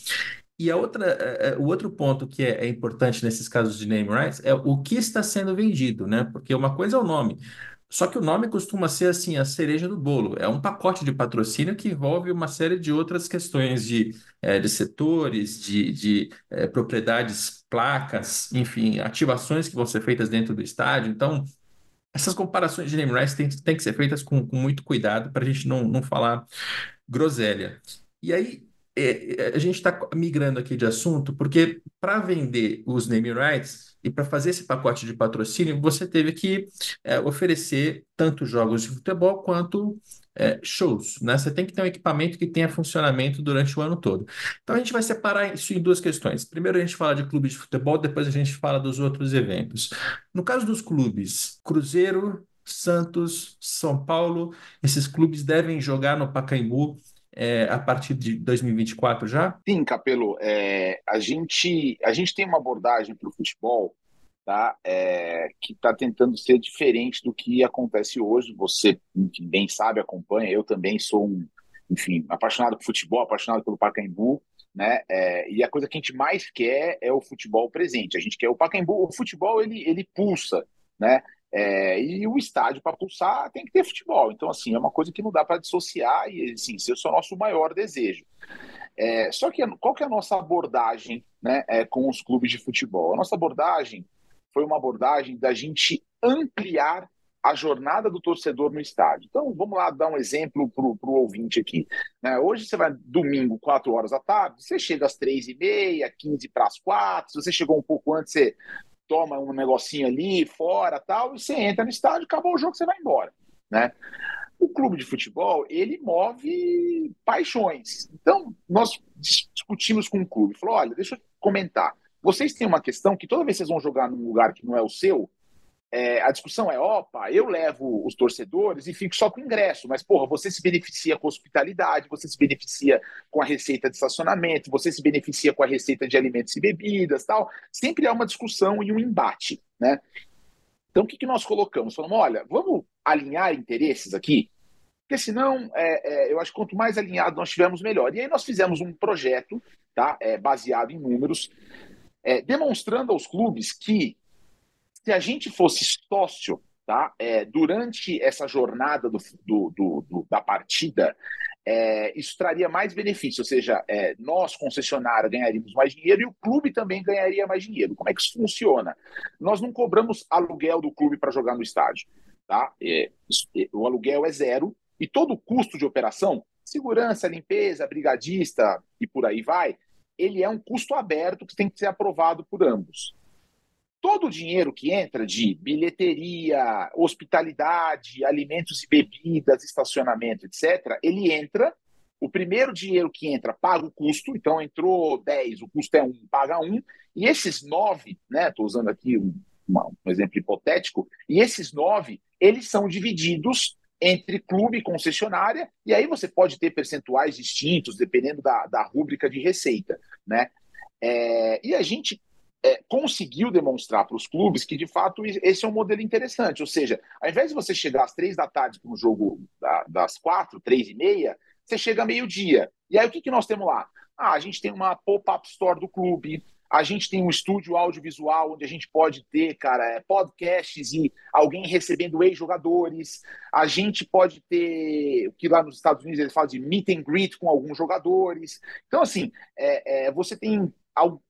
E a outra, é, é, o outro ponto que é, é, importante nesses casos de name rights é o que está sendo vendido, né? Porque uma coisa é o nome, só que o nome costuma ser assim, a cereja do bolo. É um pacote de patrocínio que envolve uma série de outras questões de, é, de setores, de, de é, propriedades, placas, enfim, ativações que vão ser feitas dentro do estádio. Então, essas comparações de name rights têm, têm que ser feitas com, com muito cuidado para a gente não, não falar groselha. E aí, é, a gente está migrando aqui de assunto porque para vender os name rights e para fazer esse pacote de patrocínio, você teve que é, oferecer tanto jogos de futebol quanto é, shows. Né? Você tem que ter um equipamento que tenha funcionamento durante o ano todo. Então a gente vai separar isso em duas questões. Primeiro a gente fala de clubes de futebol, depois a gente fala dos outros eventos. No caso dos clubes, Cruzeiro, Santos, São Paulo, esses clubes devem jogar no Pacaembu é, a partir de 2024 já? Sim, Capelo. É, a, gente, a gente tem uma abordagem para o futebol tá, é, que está tentando ser diferente do que acontece hoje. Você, enfim, bem sabe, acompanha. Eu também sou um, enfim, apaixonado por futebol, apaixonado pelo Pacaembu. Né? É, e a coisa que a gente mais quer é o futebol presente. A gente quer o Pacaembu. O futebol ele, ele pulsa, né? É, e o estádio para pulsar tem que ter futebol. Então, assim, é uma coisa que não dá para dissociar e, assim, esse é o nosso maior desejo. É, só que qual que é a nossa abordagem né, é, com os clubes de futebol? A nossa abordagem foi uma abordagem da gente ampliar a jornada do torcedor no estádio. Então, vamos lá dar um exemplo para o ouvinte aqui. Né? Hoje você vai domingo, 4 horas da tarde, você chega às 3 e meia, 15 para as 4, se você chegou um pouco antes, você toma um negocinho ali, fora, tal, e você entra no estádio, acabou o jogo, você vai embora, né? O clube de futebol, ele move paixões. Então, nós discutimos com o clube, falou, olha, deixa eu comentar. Vocês têm uma questão que toda vez que vocês vão jogar num lugar que não é o seu, é, a discussão é, opa, eu levo os torcedores e fico só com ingresso, mas, porra, você se beneficia com hospitalidade, você se beneficia com a receita de estacionamento, você se beneficia com a receita de alimentos e bebidas, tal. Sempre há uma discussão e um embate, né? Então, o que, que nós colocamos? Falamos, olha, vamos alinhar interesses aqui, porque senão, é, é, eu acho que quanto mais alinhado nós tivermos, melhor. E aí nós fizemos um projeto, tá, é, baseado em números, é, demonstrando aos clubes que se a gente fosse sócio, tá? É, durante essa jornada do, do, do, do da partida, é, isso traria mais benefício, ou seja, é, nós, concessionária, ganharíamos mais dinheiro e o clube também ganharia mais dinheiro. Como é que isso funciona? Nós não cobramos aluguel do clube para jogar no estádio. Tá? É, é, o aluguel é zero e todo o custo de operação, segurança, limpeza, brigadista e por aí vai, ele é um custo aberto que tem que ser aprovado por ambos. Todo o dinheiro que entra de bilheteria, hospitalidade, alimentos e bebidas, estacionamento, etc., ele entra. O primeiro dinheiro que entra paga o custo, então entrou 10, o custo é 1, paga 1, e esses 9, né? Estou usando aqui um, um exemplo hipotético, e esses 9, eles são divididos entre clube e concessionária, e aí você pode ter percentuais distintos, dependendo da, da rúbrica de receita. Né? É, e a gente é, conseguiu demonstrar para os clubes que, de fato, esse é um modelo interessante. Ou seja, ao invés de você chegar às três da tarde para um jogo da, das quatro, três e meia, você chega meio-dia. E aí o que, que nós temos lá? Ah, a gente tem uma pop-up store do clube, a gente tem um estúdio audiovisual onde a gente pode ter, cara, é, podcasts e alguém recebendo ex-jogadores. A gente pode ter, o que lá nos Estados Unidos eles falam de meet and greet com alguns jogadores. Então, assim, é, é, você tem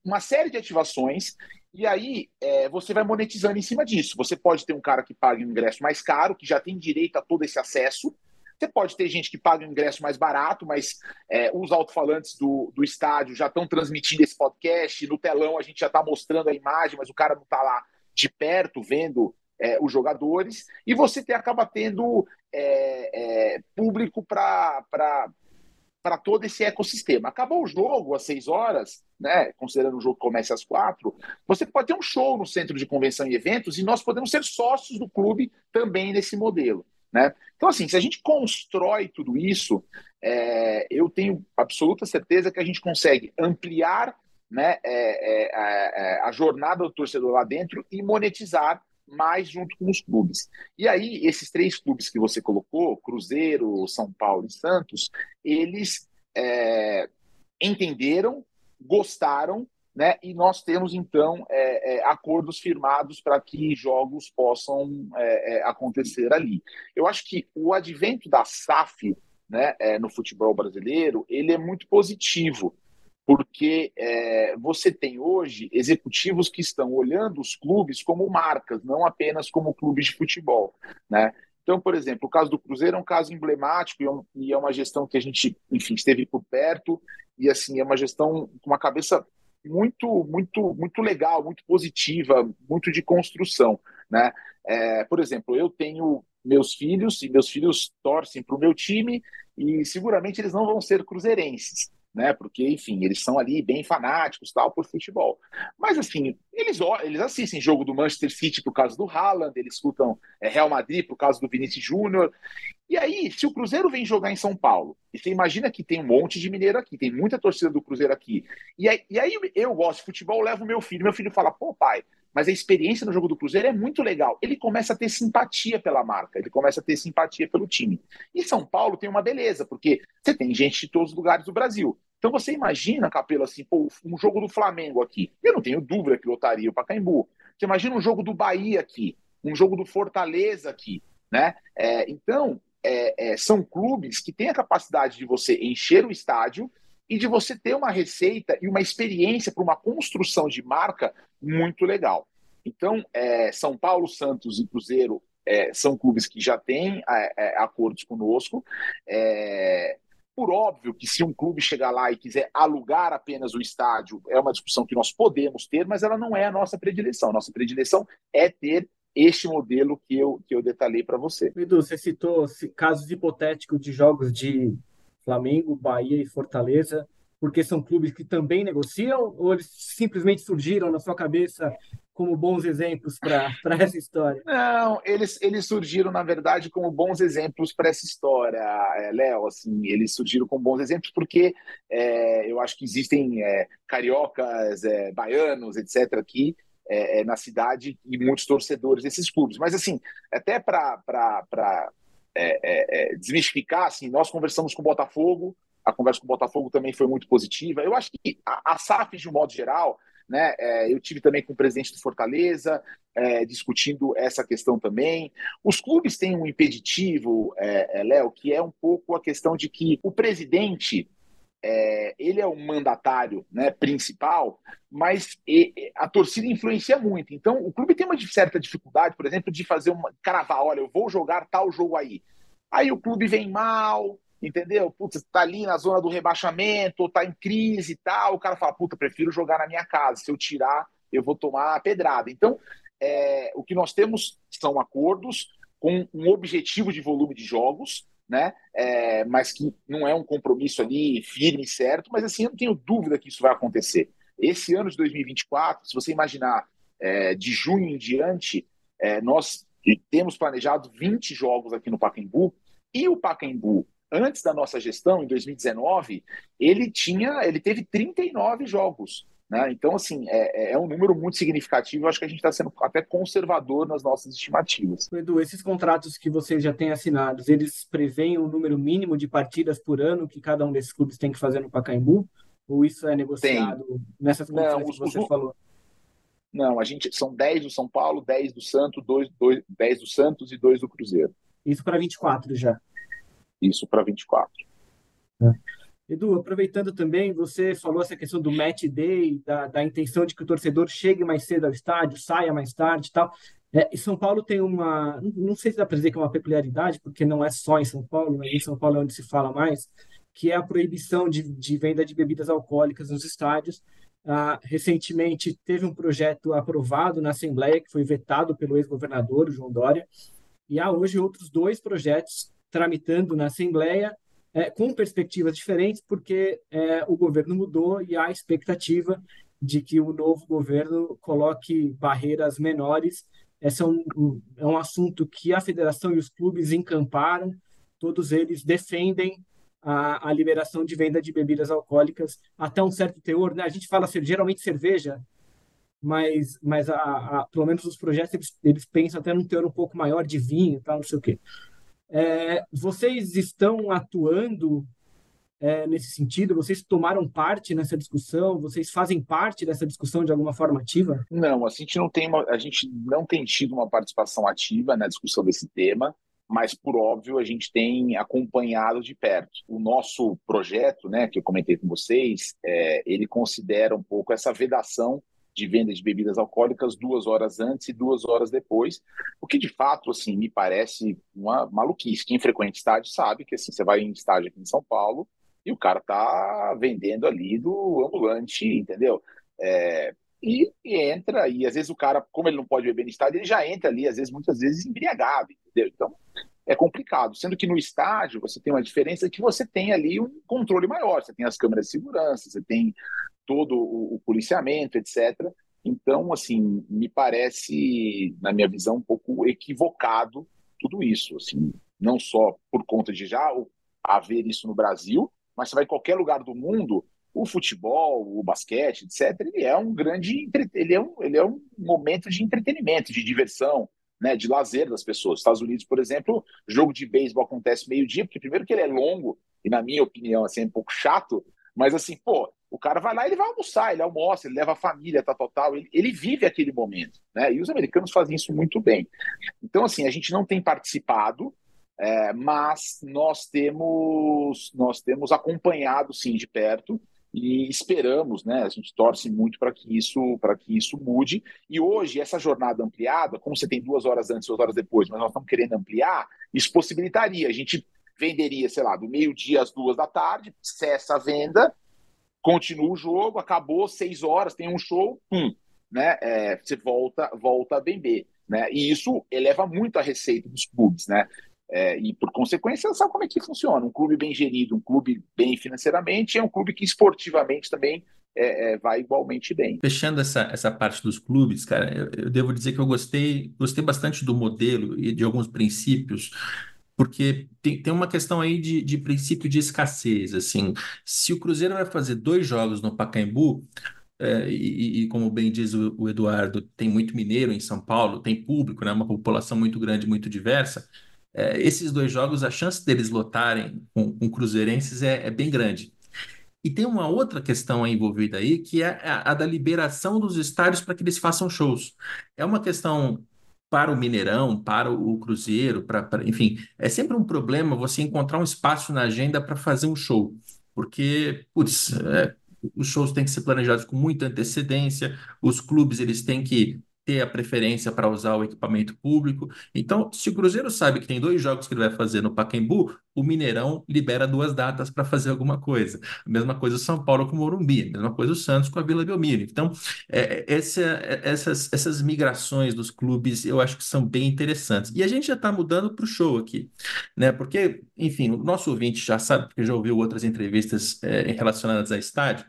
uma série de ativações e aí é, você vai monetizando em cima disso. Você pode ter um cara que paga um ingresso mais caro, que já tem direito a todo esse acesso, você pode ter gente que paga um ingresso mais barato, mas é, os alto-falantes do, do estádio já estão transmitindo esse podcast. No telão a gente já está mostrando a imagem, mas o cara não está lá de perto vendo é, os jogadores. E você te, acaba tendo é, é público para para todo esse ecossistema. Acabou o jogo às seis horas, né? Considerando o jogo que começa às quatro, você pode ter um show no centro de convenção e eventos e nós podemos ser sócios do clube também nesse modelo. Né? Então, assim, se a gente constrói tudo isso, é, eu tenho absoluta certeza que a gente consegue ampliar né, é, é, é, é a jornada do torcedor lá dentro e monetizar mais junto com os clubes. E aí, esses três clubes que você colocou, Cruzeiro, São Paulo e Santos, eles é, entenderam, gostaram né? E nós temos então é, é, acordos firmados para que jogos possam é, é acontecer ali. Eu acho que o advento da SAF, né, é, no futebol brasileiro, ele é muito positivo, porque é, você tem hoje executivos que estão olhando os clubes como marcas, não apenas como clubes de futebol, né? Então, por exemplo, o caso do Cruzeiro é um caso emblemático e é uma gestão que a gente, enfim, esteve por perto e assim é uma gestão com uma cabeça muito, muito, muito legal, muito positiva, muito de construção, né? É, por exemplo, eu tenho meus filhos e meus filhos torcem para o meu time e seguramente eles não vão ser cruzeirenses, né? Porque, enfim, eles são ali bem fanáticos tal por futebol. Mas assim, eles eles assistem jogo do Manchester City por causa do Haaland, eles escutam é, Real Madrid por causa do Vinícius Júnior. E aí, se o Cruzeiro vem jogar em São Paulo, e você imagina que tem um monte de mineiro aqui, tem muita torcida do Cruzeiro aqui. E aí, e aí eu gosto de futebol, levo meu filho, meu filho fala: "Pô, pai, mas a experiência no jogo do Cruzeiro é muito legal. Ele começa a ter simpatia pela marca, ele começa a ter simpatia pelo time. E São Paulo tem uma beleza, porque você tem gente de todos os lugares do Brasil. Então você imagina, Capelo, assim, pô, um jogo do Flamengo aqui. Eu não tenho dúvida que lotaria o Pacaembu. Você imagina um jogo do Bahia aqui, um jogo do Fortaleza aqui, né? É, então, é, é, são clubes que têm a capacidade de você encher o estádio e de você ter uma receita e uma experiência para uma construção de marca muito legal. Então, é, São Paulo, Santos e Cruzeiro é, são clubes que já têm é, é, acordos conosco. Por óbvio que se um clube chegar lá e quiser alugar apenas o estádio, é uma discussão que nós podemos ter, mas ela não é a nossa predileção. Nossa predileção é ter este modelo que eu, que eu detalhei para você. Edu, você citou casos hipotéticos de jogos de Flamengo, Bahia e Fortaleza, porque são clubes que também negociam ou eles simplesmente surgiram na sua cabeça como bons exemplos para essa história? Não, eles, eles surgiram, na verdade, como bons exemplos para essa história, é, Léo. Assim, eles surgiram como bons exemplos porque é, eu acho que existem é, cariocas, é, baianos, etc., aqui é, é, na cidade e muitos torcedores desses clubes. Mas, assim, até para é, é, é, desmistificar, assim, nós conversamos com o Botafogo, a conversa com o Botafogo também foi muito positiva. Eu acho que a, a SAF, de um modo geral, né, é, eu tive também com o presidente do Fortaleza, é, discutindo essa questão também. Os clubes têm um impeditivo, é, Léo, que é um pouco a questão de que o presidente é, ele é o mandatário né, principal, mas e, a torcida influencia muito. Então, o clube tem uma certa dificuldade, por exemplo, de fazer uma cravar: olha, eu vou jogar tal jogo aí. Aí o clube vem mal, entendeu? Putz, tá ali na zona do rebaixamento, tá em crise e tal, o cara fala, puta, prefiro jogar na minha casa, se eu tirar, eu vou tomar a pedrada. Então, é, o que nós temos são acordos com um objetivo de volume de jogos, né? É, mas que não é um compromisso ali firme certo, mas assim, eu não tenho dúvida que isso vai acontecer. Esse ano de 2024, se você imaginar é, de junho em diante, é, nós temos planejado 20 jogos aqui no Pacaembu, e o Pacaembu, antes da nossa gestão, em 2019, ele tinha, ele teve 39 jogos. Né? Então, assim, é, é, um número muito significativo. Eu acho que a gente está sendo até conservador nas nossas estimativas. Edu, esses contratos que vocês já têm assinados, eles preveem um número mínimo de partidas por ano que cada um desses clubes tem que fazer no Pacaembu? Ou isso é negociado tem. nessas condições Não, que você os, falou? Não, a gente são 10 do São Paulo, 10 do Santos, 2, 2, 10 do Santos e 2 do Cruzeiro. Isso para 24 já. Isso para 24. É. Edu, aproveitando também, você falou essa questão do match day, da, da intenção de que o torcedor chegue mais cedo ao estádio, saia mais tarde e tal. É, e São Paulo tem uma, não sei se dá para dizer que é uma peculiaridade, porque não é só em São Paulo, mas em São Paulo é onde se fala mais, que é a proibição de, de venda de bebidas alcoólicas nos estádios. Ah, recentemente teve um projeto aprovado na Assembleia, que foi vetado pelo ex-governador, João Dória, e há hoje outros dois projetos tramitando na Assembleia é, com perspectivas diferentes, porque é, o governo mudou e há expectativa de que o novo governo coloque barreiras menores. Esse é um, é um assunto que a federação e os clubes encamparam, todos eles defendem a, a liberação de venda de bebidas alcoólicas até um certo teor. Né? A gente fala geralmente cerveja, mas, mas a, a, pelo menos os projetos eles, eles pensam até num teor um pouco maior de vinho, tal, não sei o quê. É, vocês estão atuando é, nesse sentido? Vocês tomaram parte nessa discussão? Vocês fazem parte dessa discussão de alguma forma ativa? Não, a gente não tem, uma, a gente não tem tido uma participação ativa na discussão desse tema, mas por óbvio a gente tem acompanhado de perto. O nosso projeto, né, que eu comentei com vocês, é, ele considera um pouco essa vedação de venda de bebidas alcoólicas duas horas antes e duas horas depois, o que de fato assim me parece uma maluquice. Quem frequenta estádio sabe que assim você vai em estádio aqui em São Paulo e o cara tá vendendo ali do ambulante, entendeu? É, e, e, entra e às vezes o cara, como ele não pode beber no estádio, ele já entra ali às vezes muitas vezes embriagado, entendeu? Então é complicado. Sendo que no estádio você tem uma diferença que você tem ali um controle maior, você tem as câmeras de segurança, você tem todo o, o policiamento, etc. Então, assim, me parece, na minha visão, um pouco equivocado tudo isso, assim, não só por conta de já haver isso no Brasil, mas você vai em qualquer lugar do mundo, o futebol, o basquete, etc., ele é um grande, ele é um, ele é um momento de entretenimento, de diversão, né, de lazer das pessoas. Estados Unidos, por exemplo, jogo de beisebol acontece meio-dia, porque primeiro que ele é longo, e na minha opinião, assim, é um pouco chato, mas assim, pô, o cara vai lá, ele vai almoçar, ele almoça, ele leva a família, tá total, ele, ele vive aquele momento, né? E os americanos fazem isso muito bem. Então, assim, a gente não tem participado, é, mas nós temos nós temos acompanhado sim de perto e esperamos, né? A gente torce muito para que isso para que isso mude. E hoje essa jornada ampliada, como você tem duas horas antes, duas horas depois, mas nós estamos querendo ampliar, isso possibilitaria a gente venderia, sei lá, do meio-dia às duas da tarde, cessa a venda, continua o jogo, acabou seis horas, tem um show, pum, né? É, você volta, volta a vender, né? E isso eleva muito a receita dos clubes, né? É, e por consequência, você sabe como é que funciona. Um clube bem gerido, um clube bem financeiramente, é um clube que esportivamente também é, é, vai igualmente bem. Fechando essa, essa parte dos clubes, cara, eu, eu, devo dizer que eu gostei, gostei bastante do modelo e de alguns princípios porque tem, tem uma questão aí de, de princípio de escassez, assim, se o Cruzeiro vai fazer dois jogos no Pacaembu, é, e, e, como bem diz o, o, Eduardo, tem muito mineiro em São Paulo, tem público, né, uma população muito grande, muito diversa, é, esses dois jogos, a chance deles lotarem com, com cruzeirenses é, é bem grande. E tem uma outra questão envolvida aí, que é a, a da liberação dos estádios para que eles façam shows. É uma questão para o Mineirão, para o Cruzeiro, para, para, enfim, é sempre um problema você encontrar um espaço na agenda para fazer um show, porque, putz, é, os shows têm que ser planejados com muita antecedência, os clubes eles têm que ter a preferência para usar o equipamento público. Então, se o Cruzeiro sabe que tem dois jogos que ele vai fazer no Pacaembu, o Mineirão libera duas datas para fazer alguma coisa. A mesma coisa o São Paulo com o Morumbi, a mesma coisa o Santos com a Vila Belmiro. Então, é, essa, essas, essas migrações dos clubes eu acho que são bem interessantes. E a gente já está mudando para o show aqui, né? Porque, enfim, o nosso ouvinte já sabe, porque já ouviu outras entrevistas é, relacionadas a estádio.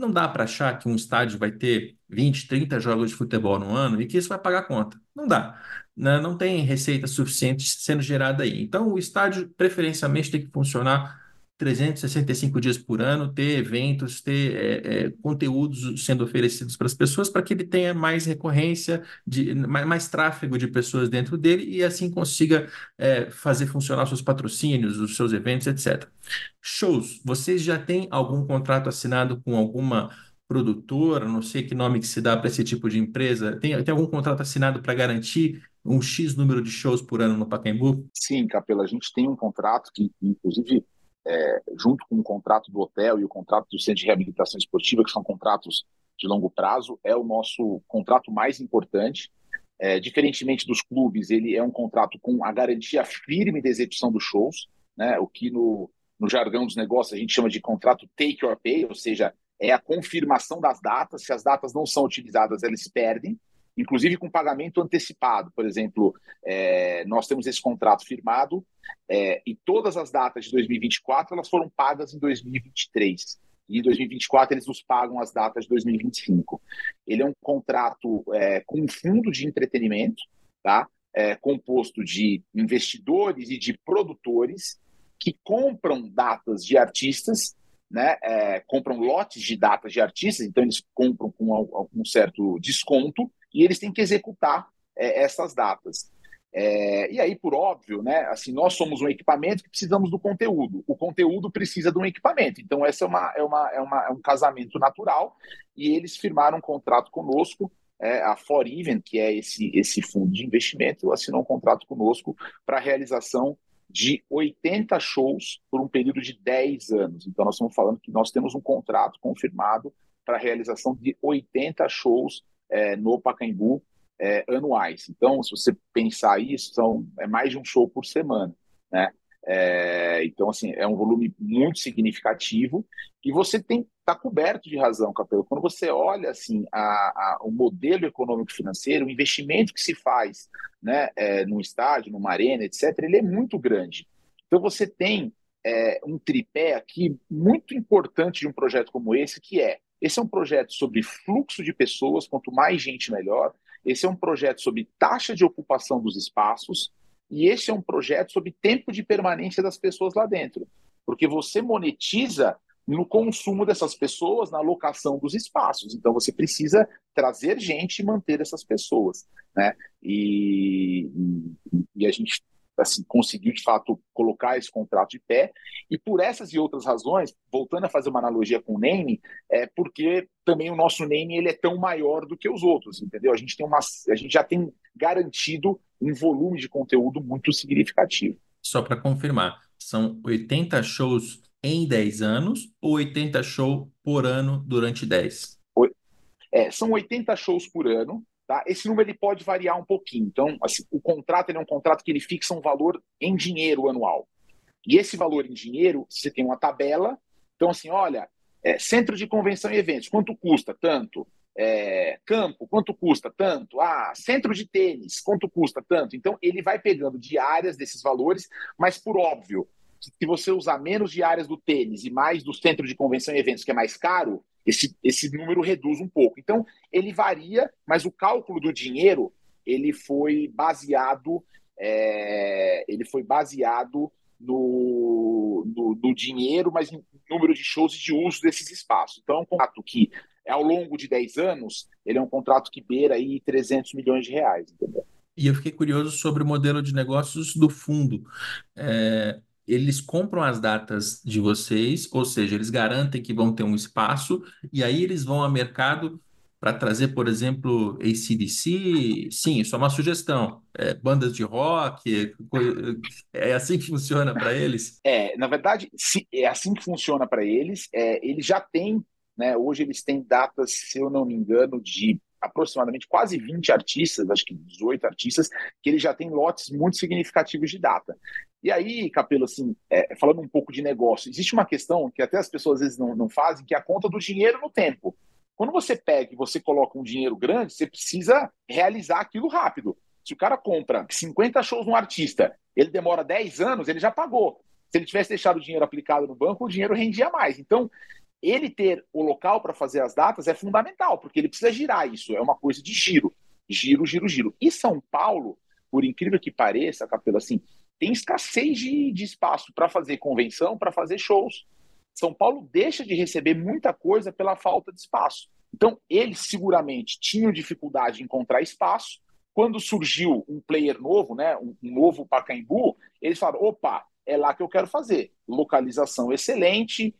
Não dá para achar que um estádio vai ter 20, 30 jogos de futebol no ano e que isso vai pagar conta. Não dá. Né? Não tem receita suficiente sendo gerada aí. Então, o estádio preferencialmente tem que funcionar 365 dias por ano, ter eventos, ter é, é, conteúdos sendo oferecidos para as pessoas, para que ele tenha mais recorrência, de, mais, mais, tráfego de pessoas dentro dele e assim consiga é, fazer funcionar seus patrocínios, os seus eventos, etc. Shows, vocês já têm algum contrato assinado com alguma produtora, não sei que nome que se dá para esse tipo de empresa? Tem, tem algum contrato assinado para garantir um X número de shows por ano no Pacaembu? Sim, Capela, a gente tem um contrato que, inclusive, é, junto com o contrato do hotel e o contrato do centro de reabilitação esportiva, que são contratos de longo prazo, é o nosso contrato mais importante. É, diferentemente dos clubes, ele é um contrato com a garantia firme da execução dos shows, né, o que no, no jargão dos negócios a gente chama de contrato take or pay, ou seja, é a confirmação das datas. Se as datas não são utilizadas, eles perdem inclusive com pagamento antecipado. Por exemplo, é, nós temos esse contrato firmado é, e todas as datas de 2024 elas foram pagas em 2023. E em 2024 eles nos pagam as datas de 2025. Ele é um contrato é, com um fundo de entretenimento, tá? É, composto de investidores e de produtores que compram datas de artistas né, é, compram lotes de datas de artistas, então eles compram com algum certo desconto e eles têm que executar é, essas datas. É, e aí, por óbvio, né, assim, nós somos um equipamento que precisamos do conteúdo. O conteúdo precisa de um equipamento. Então, essa é, uma, é, uma, é, uma, é um casamento natural e eles firmaram um contrato conosco. É, a For Even, que é esse, esse fundo de investimento, assinou um contrato conosco para a realização de 80 shows por um período de 10 anos. Então, nós estamos falando que nós temos um contrato confirmado para a realização de 80 shows é, no Pacaembu é, anuais. Então, se você pensar isso, são, é mais de um show por semana, né? É, então, assim, é um volume muito significativo e você tem está coberto de razão, Capelo. Quando você olha assim a, a, o modelo econômico financeiro, o investimento que se faz, né, é, num estádio, numa arena, etc., ele é muito grande. Então, você tem é, um tripé aqui muito importante de um projeto como esse, que é esse é um projeto sobre fluxo de pessoas, quanto mais gente, melhor. Esse é um projeto sobre taxa de ocupação dos espaços. E esse é um projeto sobre tempo de permanência das pessoas lá dentro. Porque você monetiza no consumo dessas pessoas, na locação dos espaços. Então você precisa trazer gente e manter essas pessoas. Né? E, e a gente assim, conseguiu de fato colocar esse contrato de pé. E por essas e outras razões, voltando a fazer uma analogia com o name, é porque também o nosso name ele é tão maior do que os outros, entendeu? A gente tem uma, a gente já tem garantido um volume de conteúdo muito significativo. Só para confirmar, são 80 shows em 10 anos ou 80 shows por ano durante 10? É, são 80 shows por ano, Tá? Esse número ele pode variar um pouquinho. Então, assim, o contrato é um contrato que ele fixa um valor em dinheiro anual. E esse valor em dinheiro, você tem uma tabela. Então, assim, olha, é, centro de convenção e eventos, quanto custa? Tanto. É, campo, quanto custa? Tanto. Ah, centro de tênis, quanto custa? Tanto. Então, ele vai pegando diárias desses valores, mas por óbvio, se você usar menos diárias do tênis e mais do centro de convenção e eventos, que é mais caro, esse, esse número reduz um pouco. Então, ele varia, mas o cálculo do dinheiro ele foi baseado é, ele foi baseado no, no, no, dinheiro, mas em número de shows e de uso desses espaços. Então, é um contrato que, ao longo de 10 anos, ele é um contrato que beira aí 300 milhões de reais, entendeu? E eu fiquei curioso sobre o modelo de negócios do fundo. É, eles compram as datas de vocês, ou seja, eles garantem que vão ter um espaço, e aí eles vão ao mercado para trazer, por exemplo, ACDC, sim, isso é uma sugestão. É, bandas de rock, é assim que funciona para eles? É, na verdade, se, é assim que funciona para eles. É, eles já têm, né, hoje eles têm datas, se eu não me engano, de aproximadamente quase 20 artistas, acho que 18 artistas, que ele já tem lotes muito significativos de data. E aí, Capelo, assim, é, falando um pouco de negócio, existe uma questão que até as pessoas às vezes não, não fazem, que é a conta do dinheiro no tempo. Quando você pega e você coloca um dinheiro grande, você precisa realizar aquilo rápido. Se o cara compra 50 shows no artista, ele demora 10 anos, ele já pagou. Se ele tivesse deixado o dinheiro aplicado no banco, o dinheiro rendia mais. Então, ele ter o local para fazer as datas é fundamental, porque ele precisa girar isso, é uma coisa de giro. Giro, giro, giro. E São Paulo, por incrível que pareça, Capela, assim, tem escassez de, de espaço para fazer convenção, para fazer shows. São Paulo deixa de receber muita coisa pela falta de espaço. Então, eles seguramente tinham dificuldade em encontrar espaço. Quando surgiu um player novo, né, um novo Pacaembu, eles falaram: opa, é lá que eu quero fazer. Localização excelente,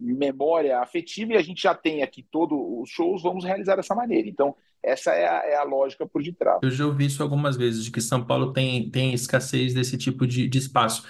memória afetiva, e a gente já tem aqui todos os shows, vamos realizar dessa maneira. Então, essa é a, é a, lógica por detrás. Eu já ouvi isso algumas vezes, de que São Paulo tem, tem escassez desse tipo de, de espaço.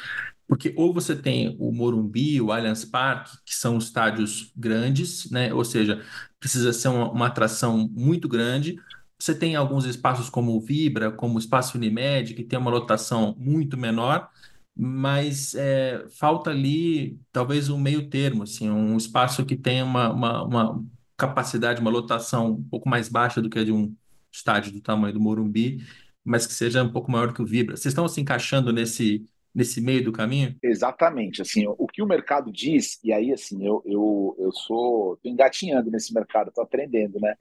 Porque ou você tem o Morumbi, o Allianz Parque, que são estádios grandes, né? Ou seja, precisa ser uma, uma atração muito grande. Você tem alguns espaços como o Vibra, como o Espaço Unimed, que tem uma lotação muito menor, mas é, falta ali talvez um meio termo, assim, um espaço que tenha uma, uma, uma capacidade, uma lotação um pouco mais baixa do que a de um estádio do tamanho do Morumbi, mas que seja um pouco maior que o Vibra. Vocês estão se encaixando nesse, nesse meio do caminho? Exatamente, assim, o que o mercado diz, e aí, assim, eu, eu, eu sou, tô engatinhando nesse mercado, tô aprendendo, né,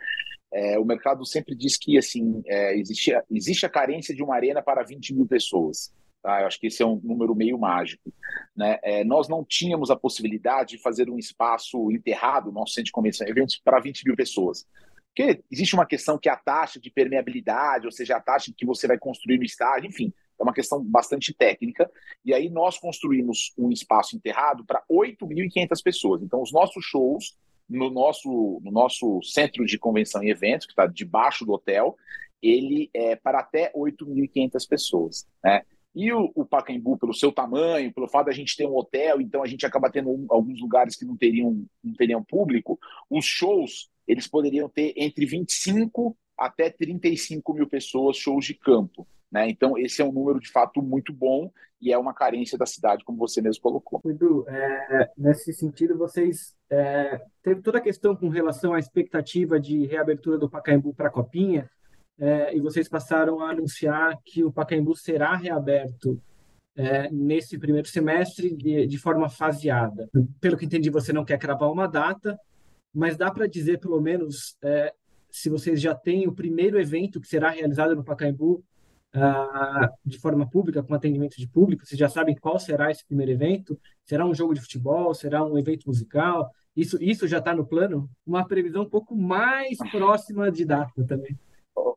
é, o mercado sempre diz que, assim, é, existe, existe a carência de uma arena para 20 mil pessoas, Tá? Eu acho que esse é um número meio mágico. Né? É, nós não tínhamos a possibilidade de fazer um espaço enterrado, nosso centro de convenção, eventos para 20 mil pessoas. Porque existe uma questão que é a taxa de permeabilidade, ou seja, a taxa que você vai construir no estádio, enfim, é uma questão bastante técnica. E aí nós construímos um espaço enterrado para 8.500 pessoas. Então, os nossos shows no nosso, no nosso centro de convenção e eventos, que está debaixo do hotel, ele é para até 8.500 pessoas. Né? E o, o Pacaembu, pelo seu tamanho, pelo fato da gente ter um hotel, então a gente acaba tendo um, alguns lugares que não teriam, não teriam público, os shows eles poderiam ter entre 25 até 35 mil pessoas, shows de campo. Né? Então, esse é um número de fato muito bom e é uma carência da cidade, como você mesmo colocou. Edu, é, nesse sentido, vocês é, teve toda a questão com relação à expectativa de reabertura do Pacaembu para a Copinha é, e vocês passaram a anunciar que o Pacaembu será reaberto é, nesse primeiro semestre de, de, forma faseada. Pelo que entendi, você não quer cravar uma data, mas dá para dizer, pelo menos, é, se vocês já têm o primeiro evento que será realizado no Pacaembu uh, de forma pública, com atendimento de público, vocês já sabem qual será esse primeiro evento? Será um jogo de futebol? Será um evento musical? Isso, isso já está no plano? Uma previsão um pouco mais próxima de data também.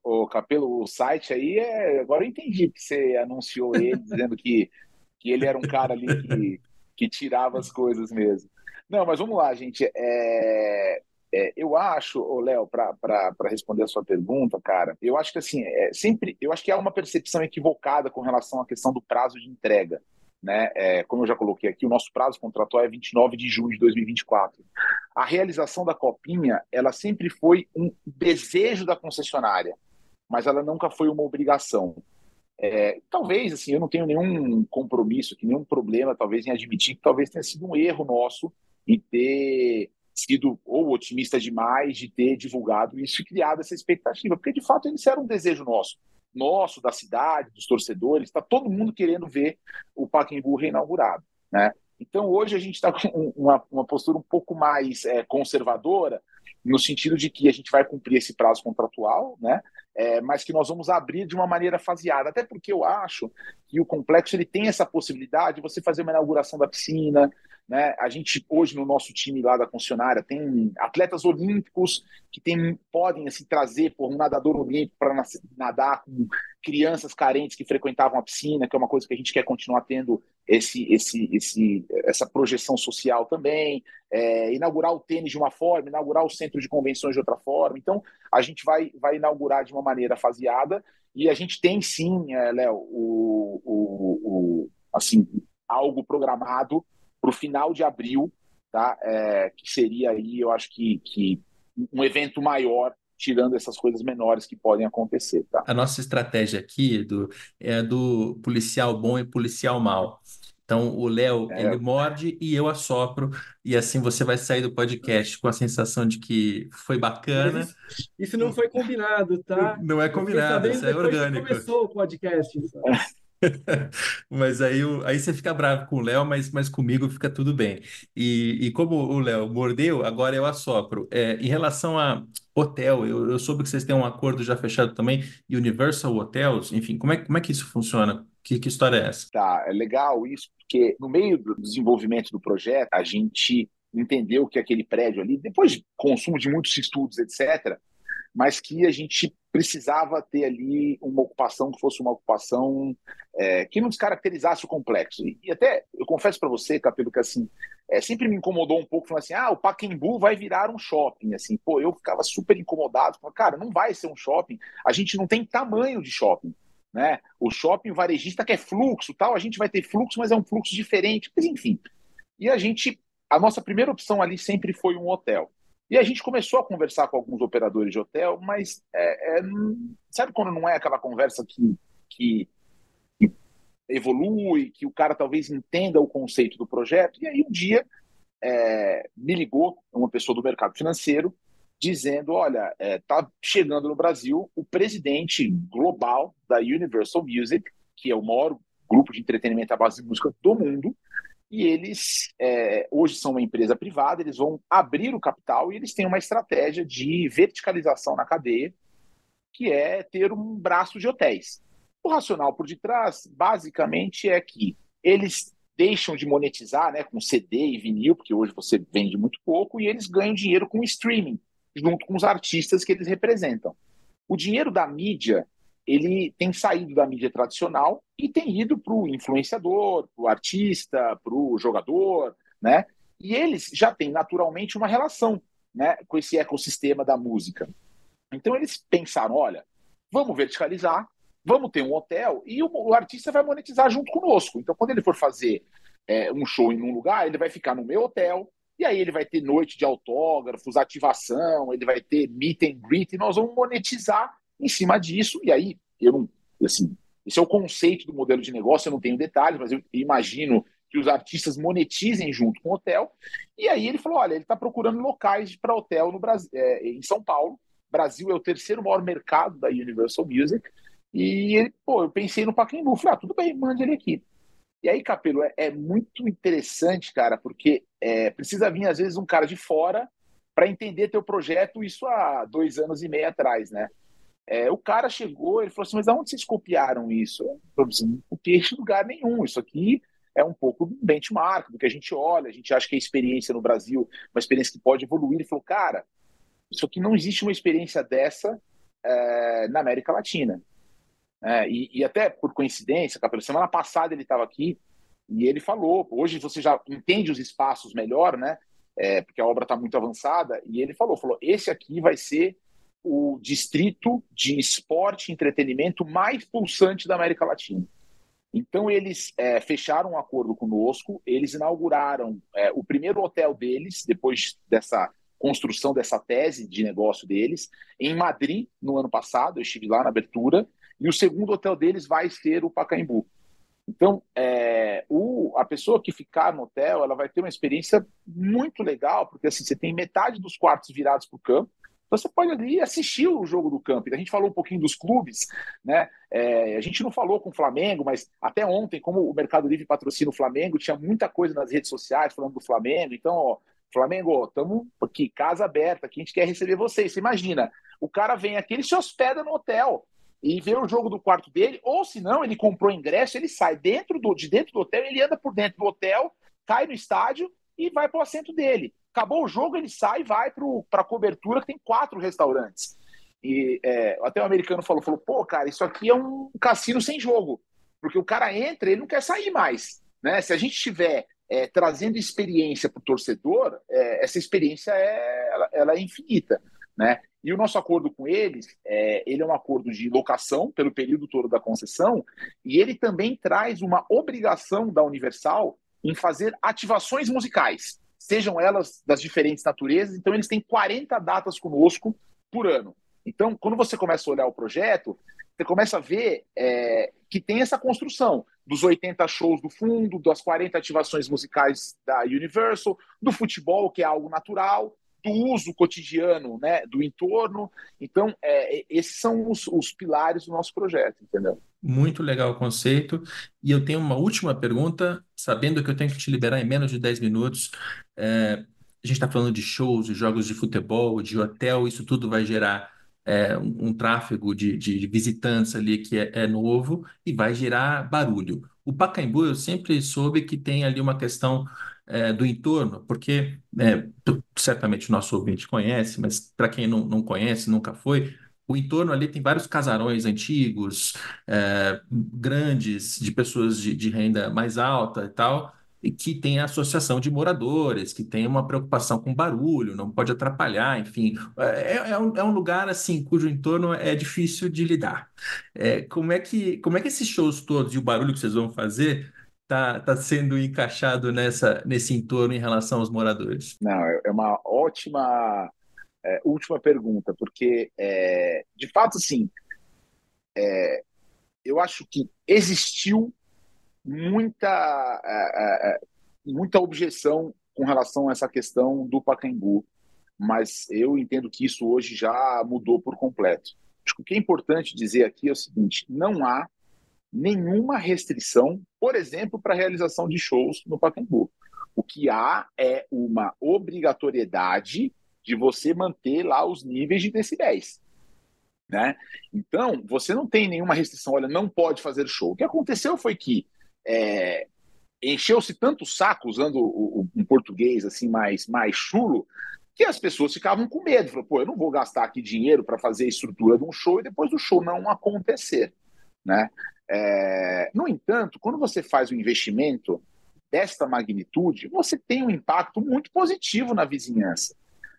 O, Capelo, o site aí é. Agora eu entendi que você anunciou ele dizendo que, que ele era um cara ali que, que tirava as coisas mesmo. Não, mas vamos lá, gente. É, é, eu acho, Léo, para responder a sua pergunta, cara, eu acho que assim, é, sempre, eu acho que há uma percepção equivocada com relação à questão do prazo de entrega. Né? É, como eu já coloquei aqui, o nosso prazo contratual é 29 de junho de 2024. A realização da copinha, ela sempre foi um desejo da concessionária, mas ela nunca foi uma obrigação. É, talvez, assim, eu não tenho nenhum compromisso, nenhum problema, talvez, em admitir que talvez tenha sido um erro nosso em ter sido ou otimista demais de ter divulgado isso e criado essa expectativa, porque de fato isso era um desejo nosso nosso, da cidade, dos torcedores, está todo mundo querendo ver o Pacaembu reinaugurado, né? Então hoje a gente está com uma, uma, postura um pouco mais é, conservadora, no sentido de que a gente vai cumprir esse prazo contratual, né? É, mas que nós vamos abrir de uma maneira faseada, até porque eu acho que o complexo ele tem essa possibilidade de você fazer uma inauguração da piscina, né? A gente hoje no nosso time lá da concessionária tem atletas olímpicos que tem, podem assim, trazer por um nadador olímpico para nadar com crianças carentes que frequentavam a piscina, que é uma coisa que a gente quer continuar tendo esse, esse, esse, essa projeção social também, é, inaugurar o tênis de uma forma, inaugurar o centro de convenções de outra forma. Então, a gente vai, vai inaugurar de uma maneira faseada e a gente tem sim, é, Léo, o, o, o, assim, algo programado para o final de abril, tá? É, que seria aí, eu acho que, que um evento maior tirando essas coisas menores que podem acontecer, tá? A nossa estratégia aqui, Edu, é do policial bom e policial mal. Então, o Léo, É, ele morde e eu assopro, e assim você vai sair do podcast com a sensação de que foi bacana. isso, isso não foi combinado, tá? Não é combinado, sabendo isso é orgânico. começou o podcast. Mas aí, aí você fica bravo com o Léo, mas, mas comigo fica tudo bem. E, e como o Léo mordeu, agora eu assopro. É, em relação a hotel, eu, eu soube que vocês têm um acordo já fechado também, Universal Hotels, enfim, como é, como é que isso funciona? Que, que história é essa? Tá, é legal isso, porque no meio do desenvolvimento do projeto, a gente entendeu que aquele prédio ali, depois de consumo de muitos estudos, etc., mas que a gente precisava ter ali uma ocupação que fosse uma ocupação é, que não descaracterizasse o complexo. E, e até, eu confesso para você, Capelo, que assim, é, sempre me incomodou um pouco, falando assim, ah, o Pacaembu vai virar um shopping, assim, pô, eu ficava super incomodado, falando, cara, não vai ser um shopping, a gente não tem tamanho de shopping, né? O shopping varejista quer fluxo, tal, a gente vai ter fluxo, mas é um fluxo diferente, mas enfim. E a gente, a nossa primeira opção ali sempre foi um hotel. E a gente começou a conversar com alguns operadores de hotel, mas é, é, sabe quando não é aquela conversa que, que, evolui, que o cara talvez entenda o conceito do projeto? E aí um dia é, me ligou uma pessoa do mercado financeiro dizendo, olha, está é, chegando no Brasil o presidente global da Universal Music, que é o maior grupo de entretenimento à base de música do mundo, e eles é, hoje são uma empresa privada, eles vão abrir o capital e eles têm uma estratégia de verticalização na cadeia, que é ter um braço de hotéis. O racional por detrás, basicamente, é que eles deixam de monetizar né, com CD e vinil, porque hoje você vende muito pouco, e eles ganham dinheiro com streaming, junto com os artistas que eles representam. O dinheiro da mídia ele tem saído da mídia tradicional e tem ido para o influenciador, para o artista, para o jogador, né? E eles já têm naturalmente uma relação, né, com esse ecossistema da música. Então eles pensaram, olha, vamos verticalizar, vamos ter um hotel e o, o artista vai monetizar junto conosco. Então quando ele for fazer é, um show em um lugar, ele vai ficar no meu hotel, e aí ele vai ter noite de autógrafos, ativação, ele vai ter meet and greet, e nós vamos monetizar em cima disso, e aí eu não, assim, esse é o conceito do modelo de negócio, eu não tenho detalhes, mas eu imagino que os artistas monetizem junto com o hotel. E aí ele falou: olha, ele está procurando locais para hotel no Brasil, é, em São Paulo. Brasil é o terceiro maior mercado da Universal Music. E ele, pô, eu pensei no Pacaembu. Falei, ah, tudo bem, mande ele aqui. E aí, Capelo, é, é muito interessante, cara, porque é, precisa vir, às vezes, um cara de fora para entender teu projeto, isso há dois anos e meio atrás, né? É, o cara chegou, ele falou assim, mas aonde vocês copiaram isso? Eu assim, não copiei lugar nenhum, isso aqui é um pouco do benchmark, do que a gente olha, a gente acha que a experiência no Brasil, uma experiência que pode evoluir, ele falou, cara, isso aqui não existe uma experiência dessa é, na América Latina. É, e, e, até por coincidência, pela semana passada ele estava aqui e ele falou, hoje você já entende os espaços melhor, né? É, porque a obra está muito avançada, e ele falou, falou, esse aqui vai ser o distrito de esporte e entretenimento mais pulsante da América Latina. Então, eles é, fecharam um acordo conosco, eles inauguraram é, o primeiro hotel deles, depois dessa construção dessa tese de negócio deles, em Madrid, no ano passado, eu estive lá na abertura, e o segundo hotel deles vai ser o Pacaembu. Então, é, o, a pessoa que ficar no hotel, ela vai ter uma experiência muito legal, porque assim, você tem metade dos quartos virados para o campo, você pode ali assistir o jogo do campo. A gente falou um pouquinho dos clubes, né? É, a gente não falou com o Flamengo, mas até ontem, como o Mercado Livre patrocina o Flamengo, tinha muita coisa nas redes sociais falando do Flamengo. Então, ó, Flamengo, estamos aqui, casa aberta, aqui a gente quer receber vocês. Você imagina, o cara vem aqui, ele se hospeda no hotel e vê o jogo do quarto dele, ou se não, ele comprou ingresso, ele sai dentro do, de dentro do hotel, ele anda por dentro do hotel, cai no estádio e vai para o assento dele. Acabou o jogo, ele sai e vai para a cobertura, que tem quatro restaurantes. E é, até o americano falou, falou, pô, cara, isso aqui é um cassino sem jogo. Porque o cara entra, ele não quer sair mais. Né? Se a gente estiver é, trazendo experiência para o torcedor, é, essa experiência é, ela, ela, é infinita. Né? E o nosso acordo com eles, é, ele é um acordo de locação pelo período todo da concessão, e ele também traz uma obrigação da Universal em fazer ativações musicais sejam elas das diferentes naturezas. Então, eles têm 40 datas conosco por ano. Então, quando você começa a olhar o projeto, você começa a ver é, que tem essa construção dos 80 shows do fundo, das 40 ativações musicais da Universal, do futebol, que é algo natural, do uso cotidiano né, do entorno. Então, é, esses são os, os, pilares do nosso projeto, entendeu? Muito legal o conceito. E eu tenho uma última pergunta, sabendo que eu tenho que te liberar em menos de 10 minutos. É, a gente está falando de shows, de jogos de futebol, de hotel, isso tudo vai gerar é, um, um, tráfego de, de, visitantes ali que é, é, novo e vai gerar barulho. O Pacaembu eu sempre soube que tem ali uma questão é, do entorno, porque é, certamente o nosso ouvinte conhece, mas para quem não, não conhece, nunca foi, o entorno ali tem vários casarões antigos, é, grandes, de pessoas de, de renda mais alta e tal, e que tem a associação de moradores, que tem uma preocupação com barulho, não pode atrapalhar, enfim. É, é, um, é um, lugar assim cujo entorno é difícil de lidar. É, como, é que, como é que esses shows todos e o barulho que vocês vão fazer está tá sendo encaixado nessa, nesse entorno em relação aos moradores? Não, é, é uma ótima é, última pergunta, porque é, de fato, sim, é, eu acho que existiu muita, é, é, é, muita objeção com relação a essa questão do Pacaembu, mas eu entendo que isso hoje já mudou por completo. Acho que o que é importante dizer aqui é o seguinte: não há nenhuma restrição, por exemplo, para a realização de shows no Pacaembu. O que há é uma obrigatoriedade de você manter lá os níveis de decibéis. Né? Então, você não tem nenhuma restrição, olha, não pode fazer show. O que aconteceu foi que é, encheu-se tanto o saco, usando o, o, um português assim mais, mais chulo, que as pessoas ficavam com medo. Falaram, pô, eu não vou gastar aqui dinheiro para fazer a estrutura de um show e depois do show não acontecer. Né? É, no entanto, quando você faz um investimento desta magnitude, você tem um impacto muito positivo na vizinhança.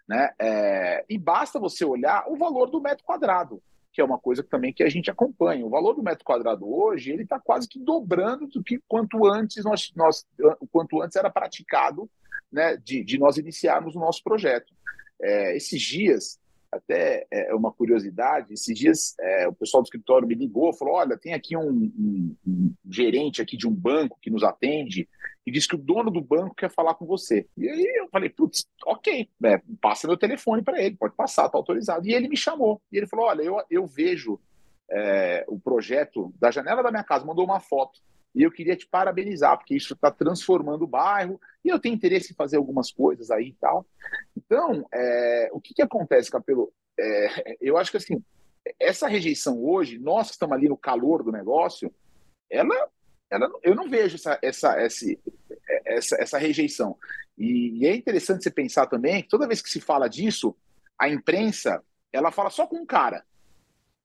Né? É, e basta você olhar o valor do metro quadrado que é uma coisa também que a gente acompanha. O valor do metro quadrado hoje ele está quase que dobrando do que quanto antes nós, nós quanto antes era praticado, né, de, de nós iniciarmos o nosso projeto. É, esses dias até é uma curiosidade, esses dias é, o pessoal do escritório me ligou, falou, olha, tem aqui um, um, um, gerente aqui de um banco que nos atende e disse que o dono do banco quer falar com você. E aí eu falei, putz, ok, né, passa meu telefone para ele, pode passar, tá autorizado. E ele me chamou, e ele falou, olha, eu, eu vejo é, o projeto da janela da minha casa, mandou uma foto, e eu queria te parabenizar, porque isso está transformando o bairro, e eu tenho interesse em fazer algumas coisas aí e tal. Então, é, o que, que acontece, Capelo? É, eu acho que assim, essa rejeição hoje, nós que estamos ali no calor do negócio, ela, ela eu não vejo essa, essa, essa, essa, rejeição. E, e é interessante você pensar também que toda vez que se fala disso, a imprensa ela fala só com um cara.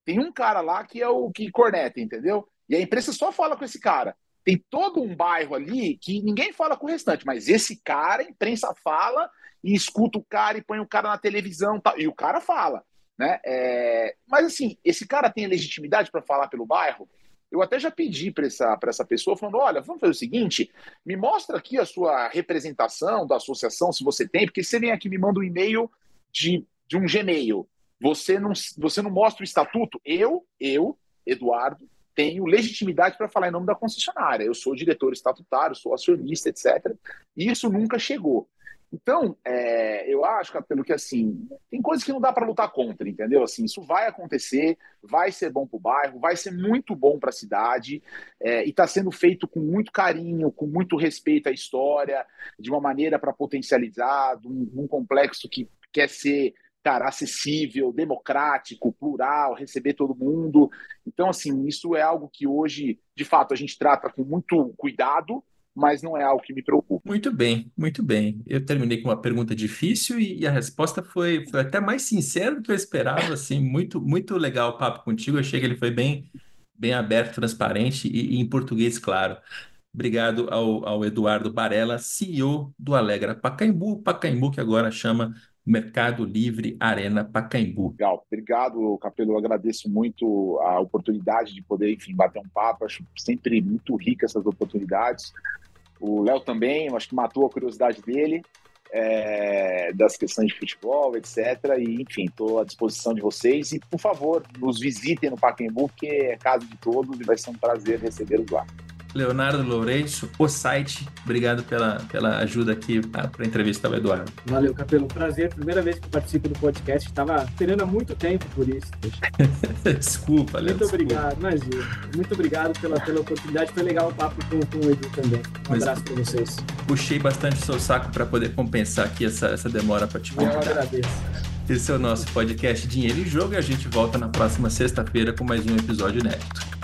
Tem um cara lá que é o que corneta, entendeu? E a imprensa só fala com esse cara. Tem todo um bairro ali que ninguém fala com o restante, mas esse cara, a imprensa fala e escuta o cara e põe o cara na televisão e o cara fala. Né? É... Mas assim, esse cara tem legitimidade para falar pelo bairro? Eu até já pedi para essa, essa pessoa, falando: olha, vamos fazer o seguinte: me mostra aqui a sua representação da associação, se você tem, porque você vem aqui me manda um e-mail de, de um Gmail. Você não, você não mostra o estatuto? Eu, eu, Eduardo, tenho legitimidade para falar em nome da concessionária. Eu sou diretor estatutário, sou acionista, etc. E isso nunca chegou. Então, é, eu acho, pelo que assim, tem coisas que não dá para lutar contra, entendeu? Assim, isso vai acontecer, vai ser bom para o bairro, vai ser muito bom para a cidade, é, e está sendo feito com muito carinho, com muito respeito à história, de uma maneira para potencializar, um, um complexo que quer ser cara, acessível, democrático, plural, receber todo mundo. Então, assim, isso é algo que hoje, de fato, a gente trata com muito cuidado, mas não é algo que me preocupa. Muito bem, muito bem. Eu terminei com uma pergunta difícil e, e a resposta foi, foi, até mais sincera do que eu esperava, assim, muito, muito legal o papo contigo. Eu achei que ele foi bem, bem aberto, transparente e, e em português, claro. Obrigado ao, ao Eduardo Barella, CEO do Alegra Pacaembu, Pacaembu que agora chama Mercado Livre Arena Pacaembu. Legal, obrigado, Capelo. Eu agradeço muito a oportunidade de poder, enfim, bater um papo. Acho sempre muito rica essas oportunidades. O Léo também, acho que matou a curiosidade dele. é, das questões de futebol, etc. E, enfim, estou à disposição de vocês. E, por favor, nos visitem no Pacaembu, que é casa de todos e vai ser um prazer recebê-los lá. Leonardo Lourenço, o site. Obrigado pela, pela ajuda aqui para entrevistar o Eduardo. Valeu, Capelo. Prazer. Primeira vez que participo do podcast. Estava esperando há muito tempo por isso. desculpa, Léo. Muito desculpa. obrigado, imagina. Muito obrigado pela, pela oportunidade. Foi legal o papo com, com o Edu também. Um Mas abraço para vocês. Puxei bastante o seu saco para poder compensar aqui essa, essa demora para te convidar. Eu agradeço. Esse é o nosso podcast Dinheiro em Jogo e a gente volta na próxima sexta-feira com mais um episódio inédito.